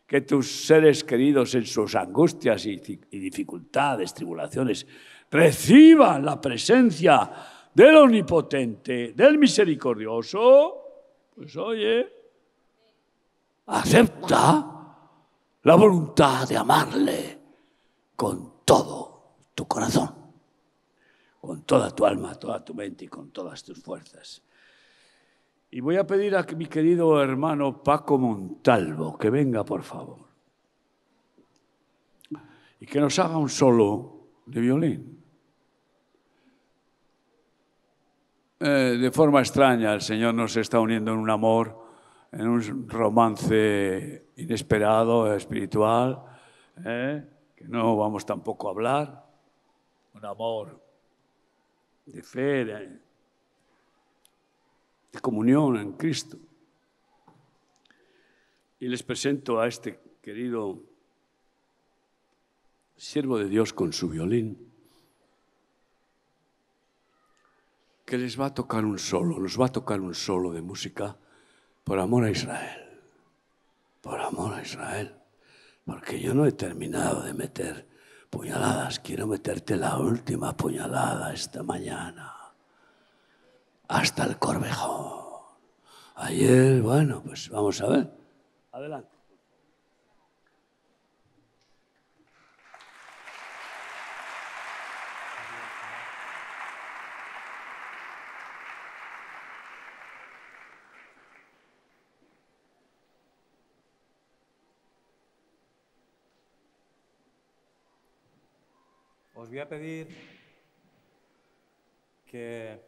que tus seres queridos en sus angustias y, y dificultades, tribulaciones, reciban la presencia del omnipotente, del misericordioso, pues oye, acepta la voluntad de amarle con todo tu corazón, con toda tu alma, toda tu mente y con todas tus fuerzas. Y voy a pedir a mi querido hermano Paco Montalvo que venga, por favor, y que nos haga un solo de violín. Eh, de forma extraña, el Señor nos está uniendo en un amor, en un romance inesperado, espiritual, eh, que no vamos tampoco a hablar, un amor de fe, de, de comunión en Cristo. Y les presento a este querido siervo de Dios con su violín. que les va a tocar un solo, nos va a tocar un solo de música por amor a Israel. Por amor a Israel. Porque yo no he terminado de meter puñaladas, quiero meterte la última puñalada esta mañana. Hasta el corvejón. Ayer, bueno, pues vamos a ver. Adelante. Voy a pedir que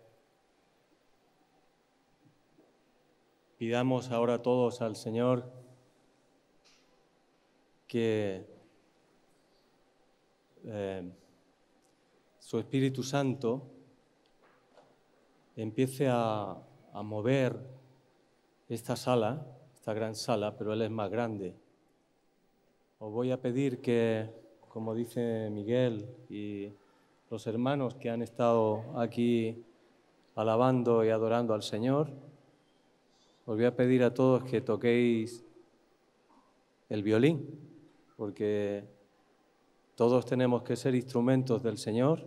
pidamos ahora todos al Señor que eh, su Espíritu Santo empiece a, a mover esta sala, esta gran sala, pero Él es más grande. Os voy a pedir que como dice Miguel y los hermanos que han estado aquí alabando y adorando al Señor, os voy a pedir a todos que toquéis el violín, porque todos tenemos que ser instrumentos del Señor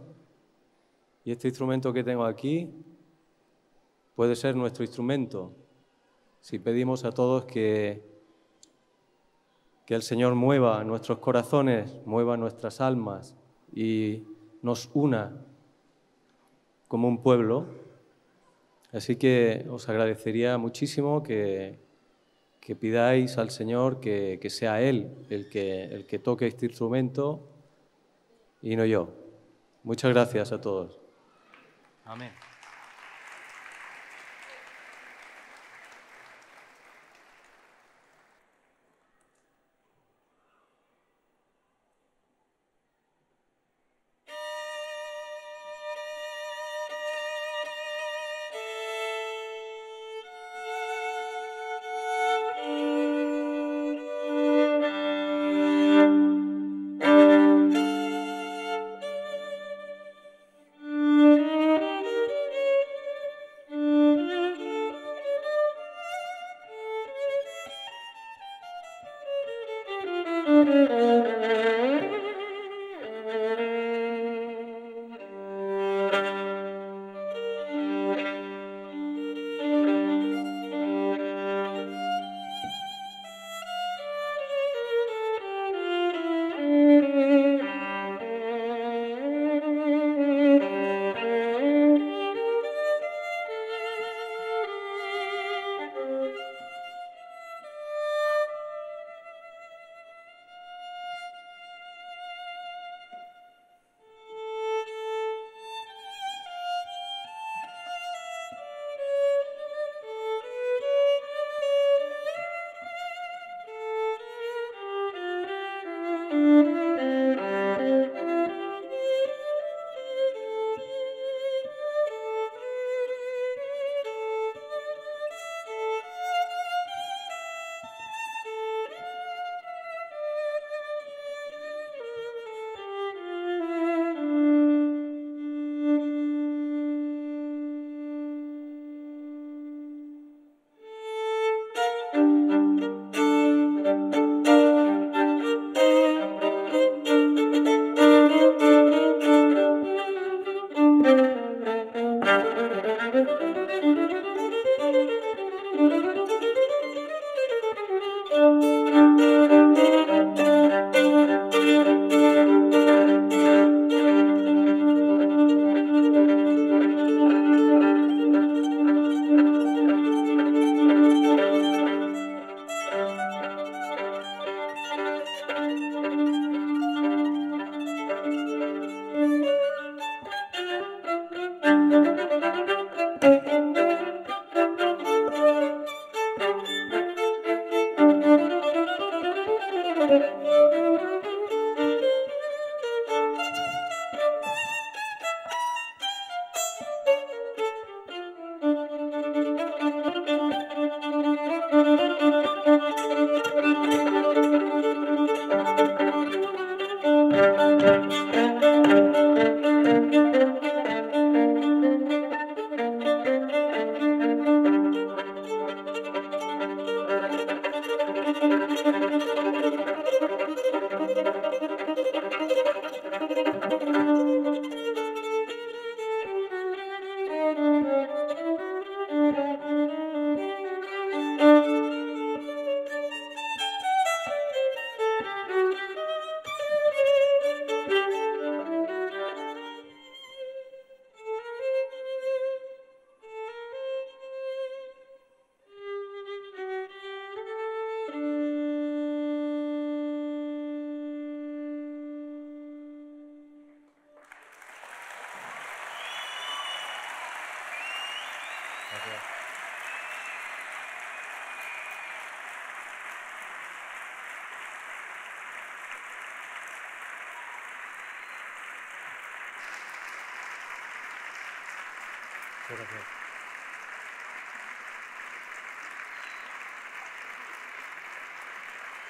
y este instrumento que tengo aquí puede ser nuestro instrumento. Si pedimos a todos que que el Señor mueva nuestros corazones, mueva nuestras almas y nos una como un pueblo. Así que os agradecería muchísimo que, que pidáis al Señor que, que sea Él el que, el que toque este instrumento y no yo. Muchas gracias a todos. Amén.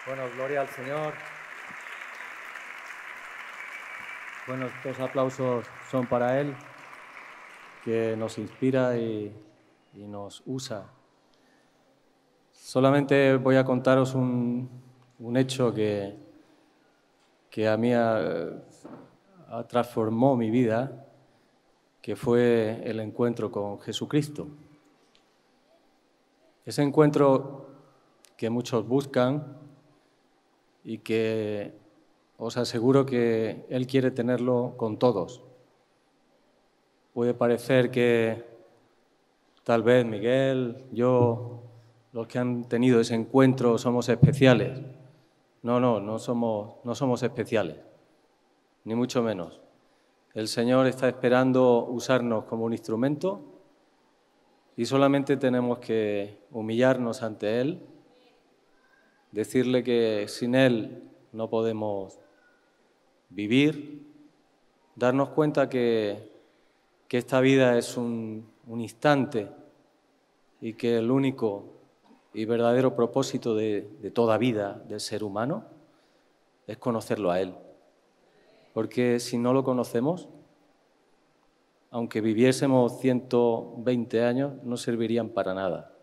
Bueno, gloria al Señor. Bueno, estos aplausos son para Él, que nos inspira y, nos usa. Solamente voy a contaros un, hecho que, que a mí transformó mi vida que fue el encuentro con Jesucristo. Ese encuentro que muchos buscan y que os aseguro que Él quiere tenerlo con todos. Puede parecer que tal vez Miguel, yo, los que han tenido ese encuentro somos especiales. No, no, no somos, no somos especiales, ni mucho menos. El Señor está esperando usarnos como un instrumento y solamente tenemos que humillarnos ante Él, decirle que sin Él no podemos vivir, darnos cuenta que, que esta vida es un, un, instante y que el único y verdadero propósito de, de toda vida del ser humano es conocerlo a Él porque si no lo conocemos, aunque viviésemos 120 años, no servirían para nada.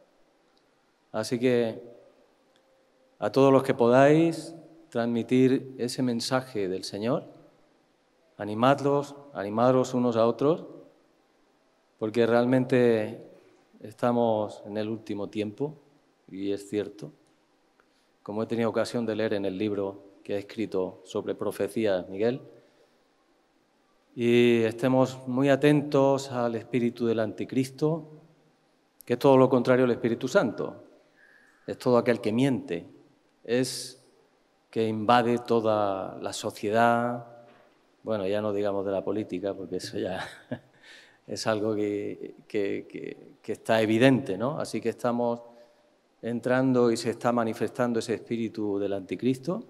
Así que a todos los que podáis transmitir ese mensaje del Señor, animadlos, animadlos unos a otros, porque realmente estamos en el último tiempo, y es cierto, como he tenido ocasión de leer en el libro que ha escrito sobre profecías Miguel, y estemos muy atentos al espíritu del anticristo, que es todo lo contrario al Espíritu Santo. Es todo aquel que miente, es que invade toda la sociedad, bueno, ya no digamos de la política, porque eso ya es algo que, que, está evidente, ¿no? Así que estamos entrando y se está manifestando ese espíritu del anticristo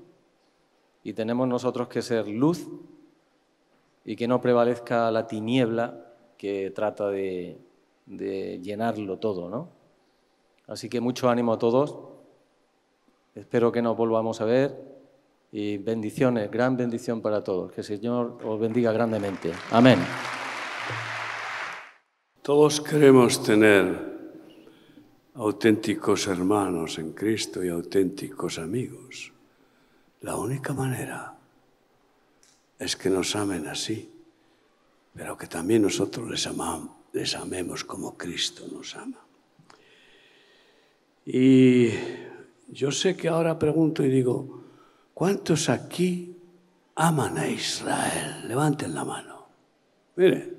y tenemos nosotros que ser luz y que no prevalezca la tiniebla que trata de, llenarlo todo, ¿no? Así que mucho ánimo a todos. Espero que nos volvamos a ver y bendiciones, gran bendición para todos. Que el Señor os bendiga grandemente. Amén. Todos queremos tener auténticos hermanos en Cristo y auténticos amigos. La única manera es que nos amen así, pero que también nosotros les, amamos, les amemos como Cristo nos ama. Y yo sé que ahora pregunto y digo, ¿cuántos aquí aman a Israel? Levanten la mano. Miren,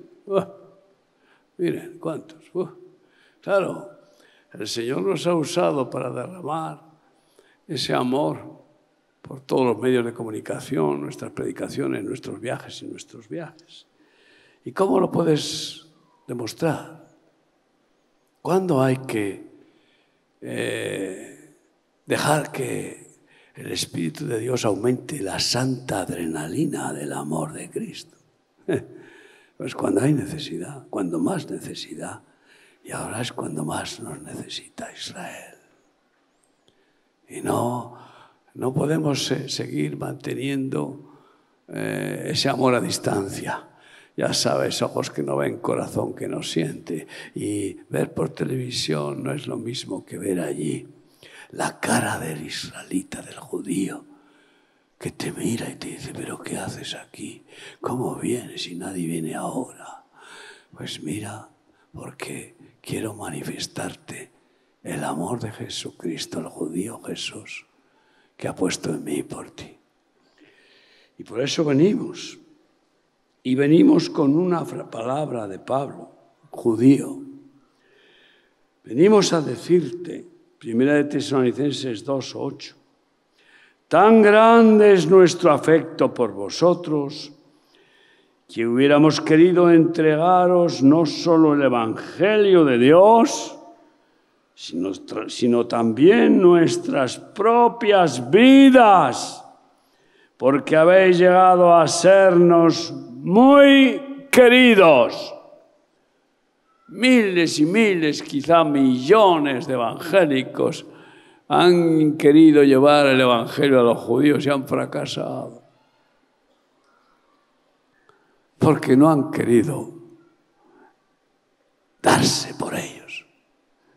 miren, ¿cuántos? Uh, claro, el Señor nos ha usado para derramar ese amor por todos los medios de comunicación, nuestras predicaciones, nuestros viajes y nuestros viajes. ¿Y cómo lo puedes demostrar? ¿Cuándo hay que eh, dejar que el Espíritu de Dios aumente la santa adrenalina del amor de Cristo? Pues cuando hay necesidad, cuando más necesidad. Y ahora es cuando más nos necesita Israel. Y no no podemos seguir manteniendo eh, ese amor a distancia. Ya sabes, ojos que no ven, corazón que no siente. Y ver por televisión no es lo mismo que ver allí la cara del israelita, del judío, que te mira y te dice, pero ¿qué haces aquí? ¿Cómo vienes y nadie viene ahora? Pues mira, porque quiero manifestarte el amor de Jesucristo, el judío Jesús, que ha puesto en mí por ti. Y por eso venimos. Y venimos con una palabra de Pablo, judío. Venimos a decirte, Primera de Tesalonicenses 2.8, tan grande es nuestro afecto por vosotros, que hubiéramos querido entregaros no solo el Evangelio de Dios, sino, también nuestras propias vidas, porque habéis llegado a sernos muy queridos. Miles y miles, quizá millones de evangélicos han querido llevar el Evangelio a los judíos y han fracasado. Porque no han querido darse por ellos.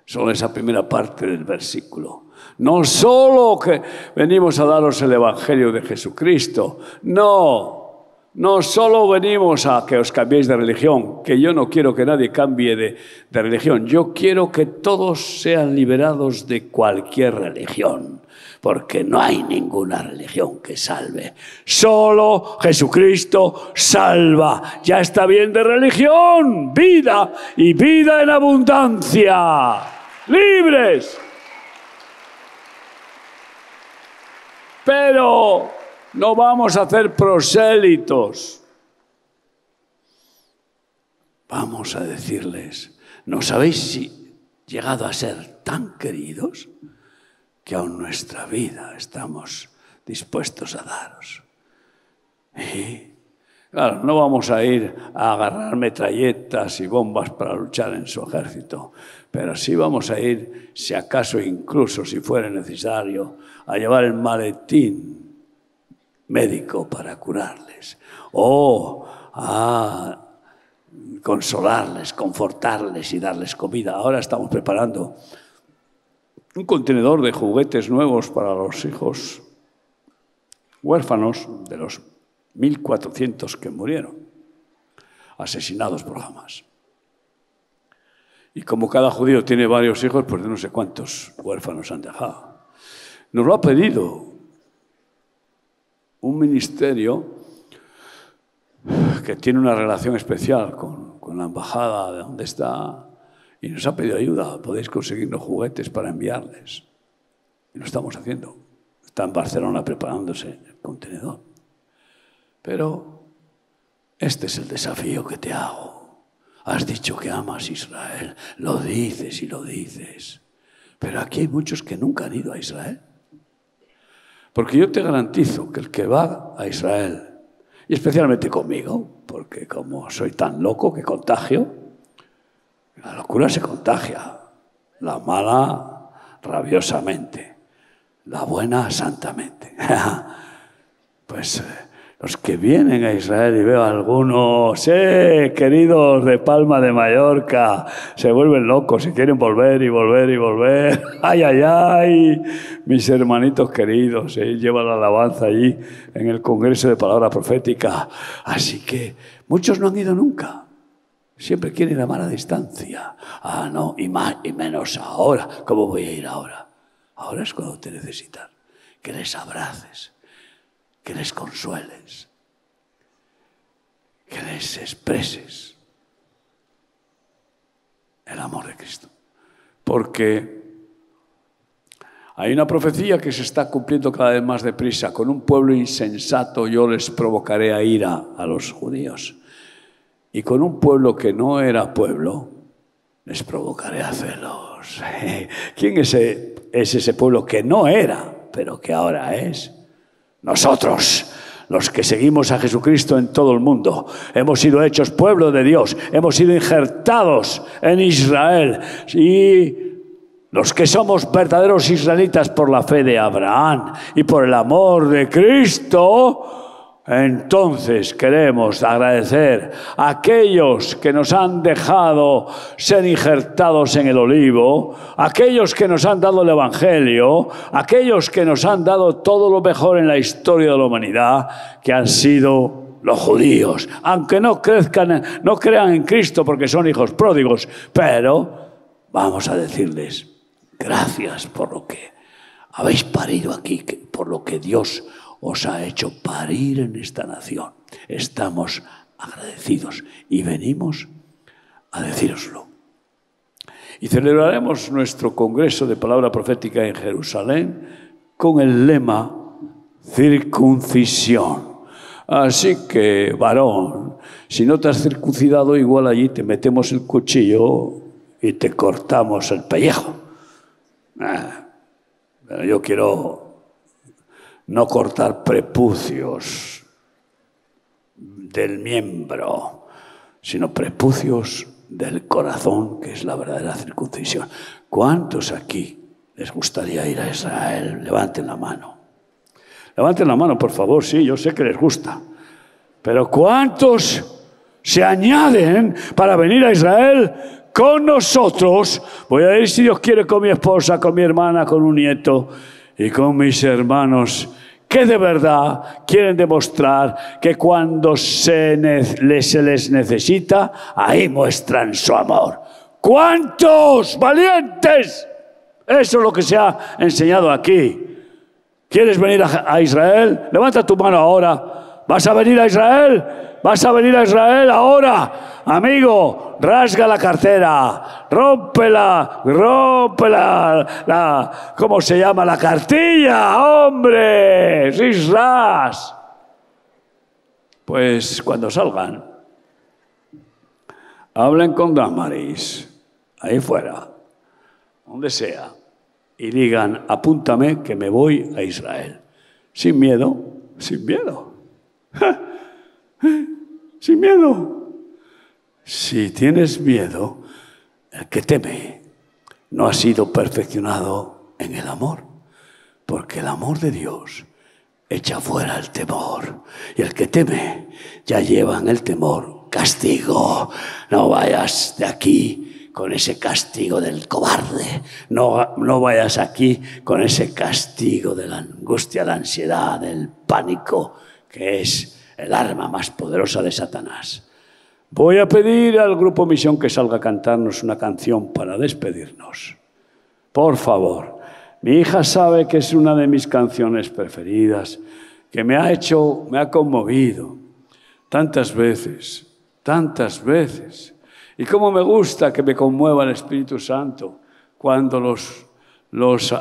Solo esa primera parte del versículo. No solo que venimos a daros el Evangelio de Jesucristo, no, no solo venimos a que os cambiéis de religión, que yo no quiero que nadie cambie de, religión, yo quiero que todos sean liberados de cualquier religión, porque no hay ninguna religión que salve. Solo Jesucristo salva. Ya está bien de religión, vida y vida en abundancia. Libres. Pero no vamos a hacer prosélitos. Vamos a decirles, ¿nos habéis llegado a ser tan queridos que aún nuestra vida estamos dispuestos a daros? Y, claro, no vamos a ir a agarrar metralletas y bombas para luchar en su ejército, pero sí vamos a ir, si acaso incluso si fuera necesario, a llevar el maletín médico para curarles, o a consolarles, confortarles y darles comida. Ahora estamos preparando un contenedor de juguetes nuevos para los hijos huérfanos de los 1.400 que murieron, asesinados por Hamas. Y como cada judío tiene varios hijos, pues no sé cuántos huérfanos han dejado. Nos lo ha pedido un ministerio que tiene una relación especial con, la embajada de donde está y nos ha pedido ayuda. Podéis conseguirnos juguetes para enviarles. Y lo estamos haciendo. Está en Barcelona preparándose el contenedor. Pero este es el desafío que te hago. Has dicho que amas Israel. Lo dices y lo dices. Pero aquí hay muchos que nunca han ido a Israel. Porque yo te garantizo que el que va a Israel, y especialmente conmigo, porque como soy tan loco que contagio, la locura se contagia, la mala rabiosamente, la buena santamente. pues eh, los que vienen a Israel y veo a algunos, eh, queridos de Palma de Mallorca, se vuelven locos y quieren volver y volver y volver. Ay, ay, ay, mis hermanitos queridos, eh, llevan la alabanza allí en el Congreso de Palabra Profética. Así que muchos no han ido nunca. Siempre quieren amar a distancia. Ah, no, y más y menos ahora. ¿Cómo voy a ir ahora? Ahora es cuando te necesitan. Que les abraces que les consueles, que les expreses el amor de Cristo. Porque hay una profecía que se está cumpliendo cada vez más deprisa. Con un pueblo insensato yo les provocaré a ira a los judíos. Y con un pueblo que no era pueblo, les provocaré a celos. ¿Quién es ese, es ese pueblo que no era, pero que ahora es? Nosotros, los que seguimos a Jesucristo en todo el mundo, hemos sido hechos pueblo de Dios, hemos sido injertados en Israel. Y los que somos verdaderos israelitas por la fe de Abraham y por el amor de Cristo, Entonces queremos agradecer a aquellos que nos han dejado ser injertados en el olivo, aquellos que nos han dado el Evangelio, aquellos que nos han dado todo lo mejor en la historia de la humanidad, que han sido los judíos, aunque no crezcan, no crean en Cristo porque son hijos pródigos, pero vamos a decirles gracias por lo que habéis parido aquí, por lo que Dios os ha hecho parir en esta nación. Estamos agradecidos y venimos a decíroslo. Y celebraremos nuestro Congreso de Palabra Profética en Jerusalén con el lema circuncisión. Así que, varón, si no te has circuncidado, igual allí te metemos el cuchillo y te cortamos el pellejo. Ah, pero yo quiero no cortar prepucios del miembro, sino prepucios del corazón, que es la verdadera circuncisión. ¿Cuántos aquí les gustaría ir a Israel? Levanten la mano. Levanten la mano, por favor, sí, yo sé que les gusta. Pero ¿cuántos se añaden para venir a Israel con nosotros? Voy a ir, si Dios quiere, con mi esposa, con mi hermana, con un nieto y con mis hermanos que de verdad quieren demostrar que cuando se, les necesita, ahí muestran su amor. ¿Cuántos valientes? Eso es lo que se ha enseñado aquí. ¿Quieres venir a Israel? Levanta tu mano ahora. ¿Vas a venir a Israel? ¿Vas a venir a Israel ahora? Amigo, rasga la cartera, rómpela, rómpela, la, ¿cómo se llama? La cartilla, hombre, ras. Pues cuando salgan, hablen con Damaris, ahí fuera, donde sea, y digan, apúntame que me voy a Israel. Sin miedo, sin miedo. Sin miedo. Si tienes miedo, el que teme no ha sido perfeccionado en el amor, porque el amor de Dios echa fuera el temor. Y el que teme ya lleva en el temor castigo. No vayas de aquí con ese castigo del cobarde. No, no vayas aquí con ese castigo de la angustia, la ansiedad, del pánico, que es el arma más poderosa de Satanás. Voy a pedir al Grupo Misión que salga a cantarnos una canción para despedirnos. Por favor, mi hija sabe que es una de mis canciones preferidas, que me ha hecho, me ha conmovido tantas veces, tantas veces. Y cómo me gusta que me conmueva el Espíritu Santo cuando los, los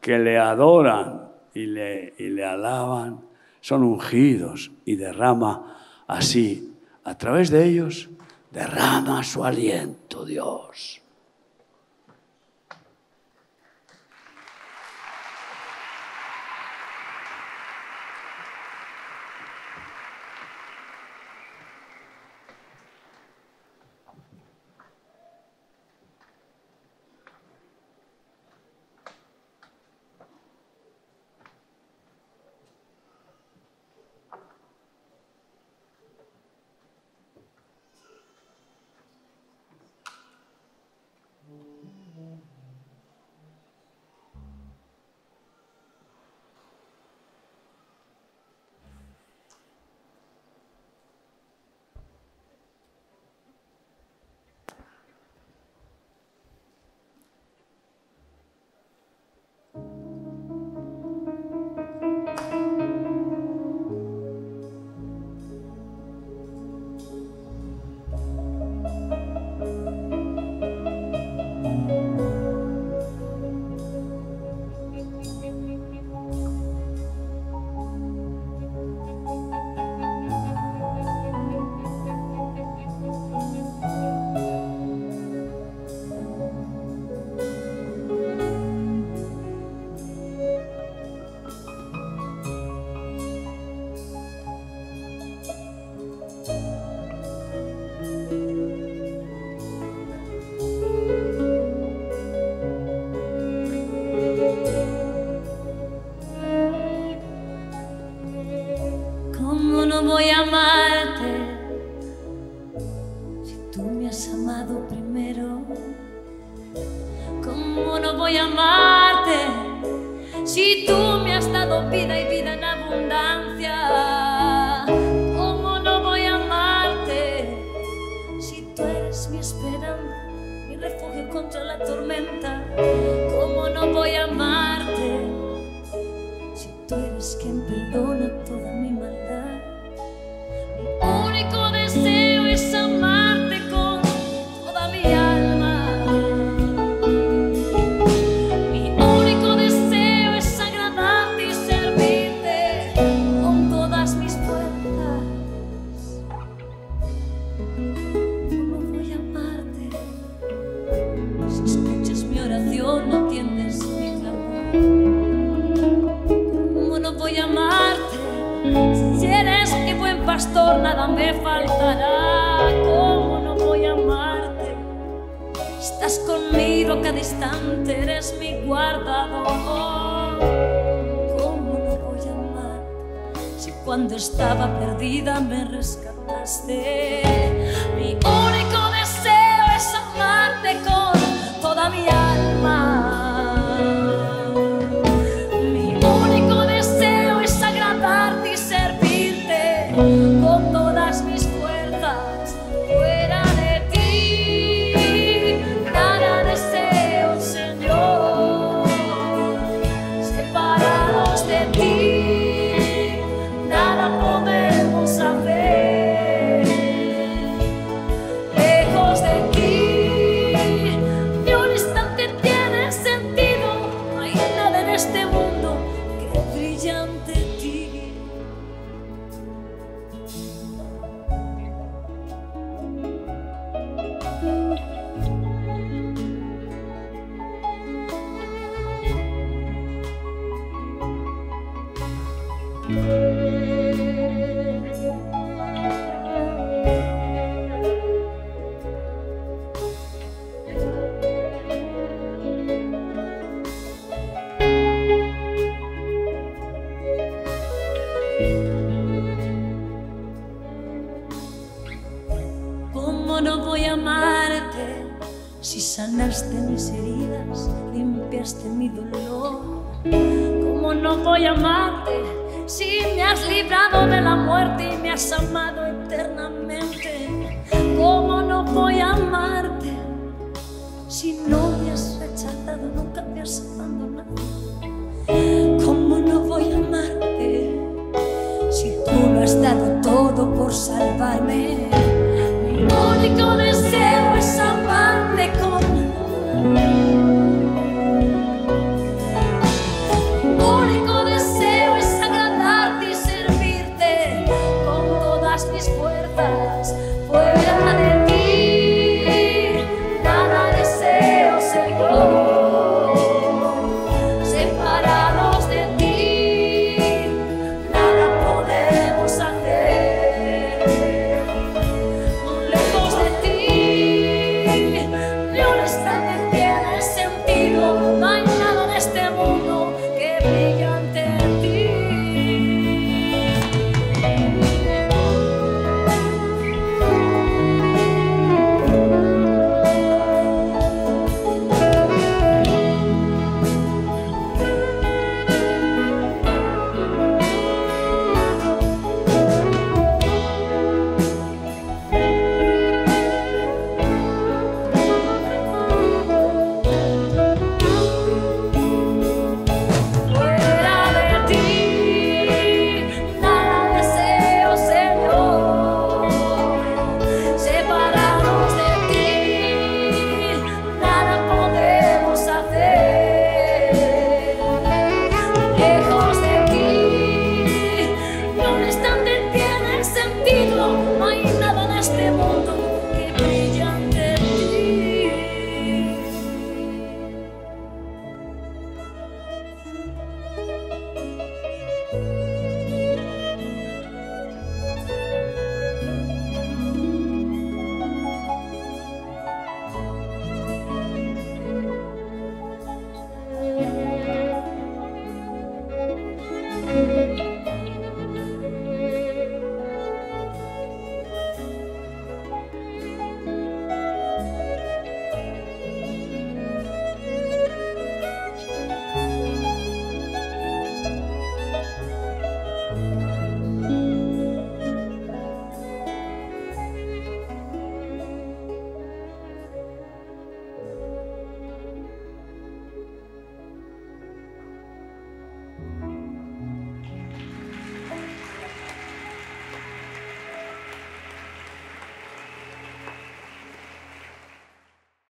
que le adoran y le, y le alaban son ungidos y derrama así a través de ellos derrama su aliento, Dios. eres mi guardador. ¿Cómo te voy a amar si cuando estaba perdida me rescataste? Mi único deseo es amarte con toda mi alma.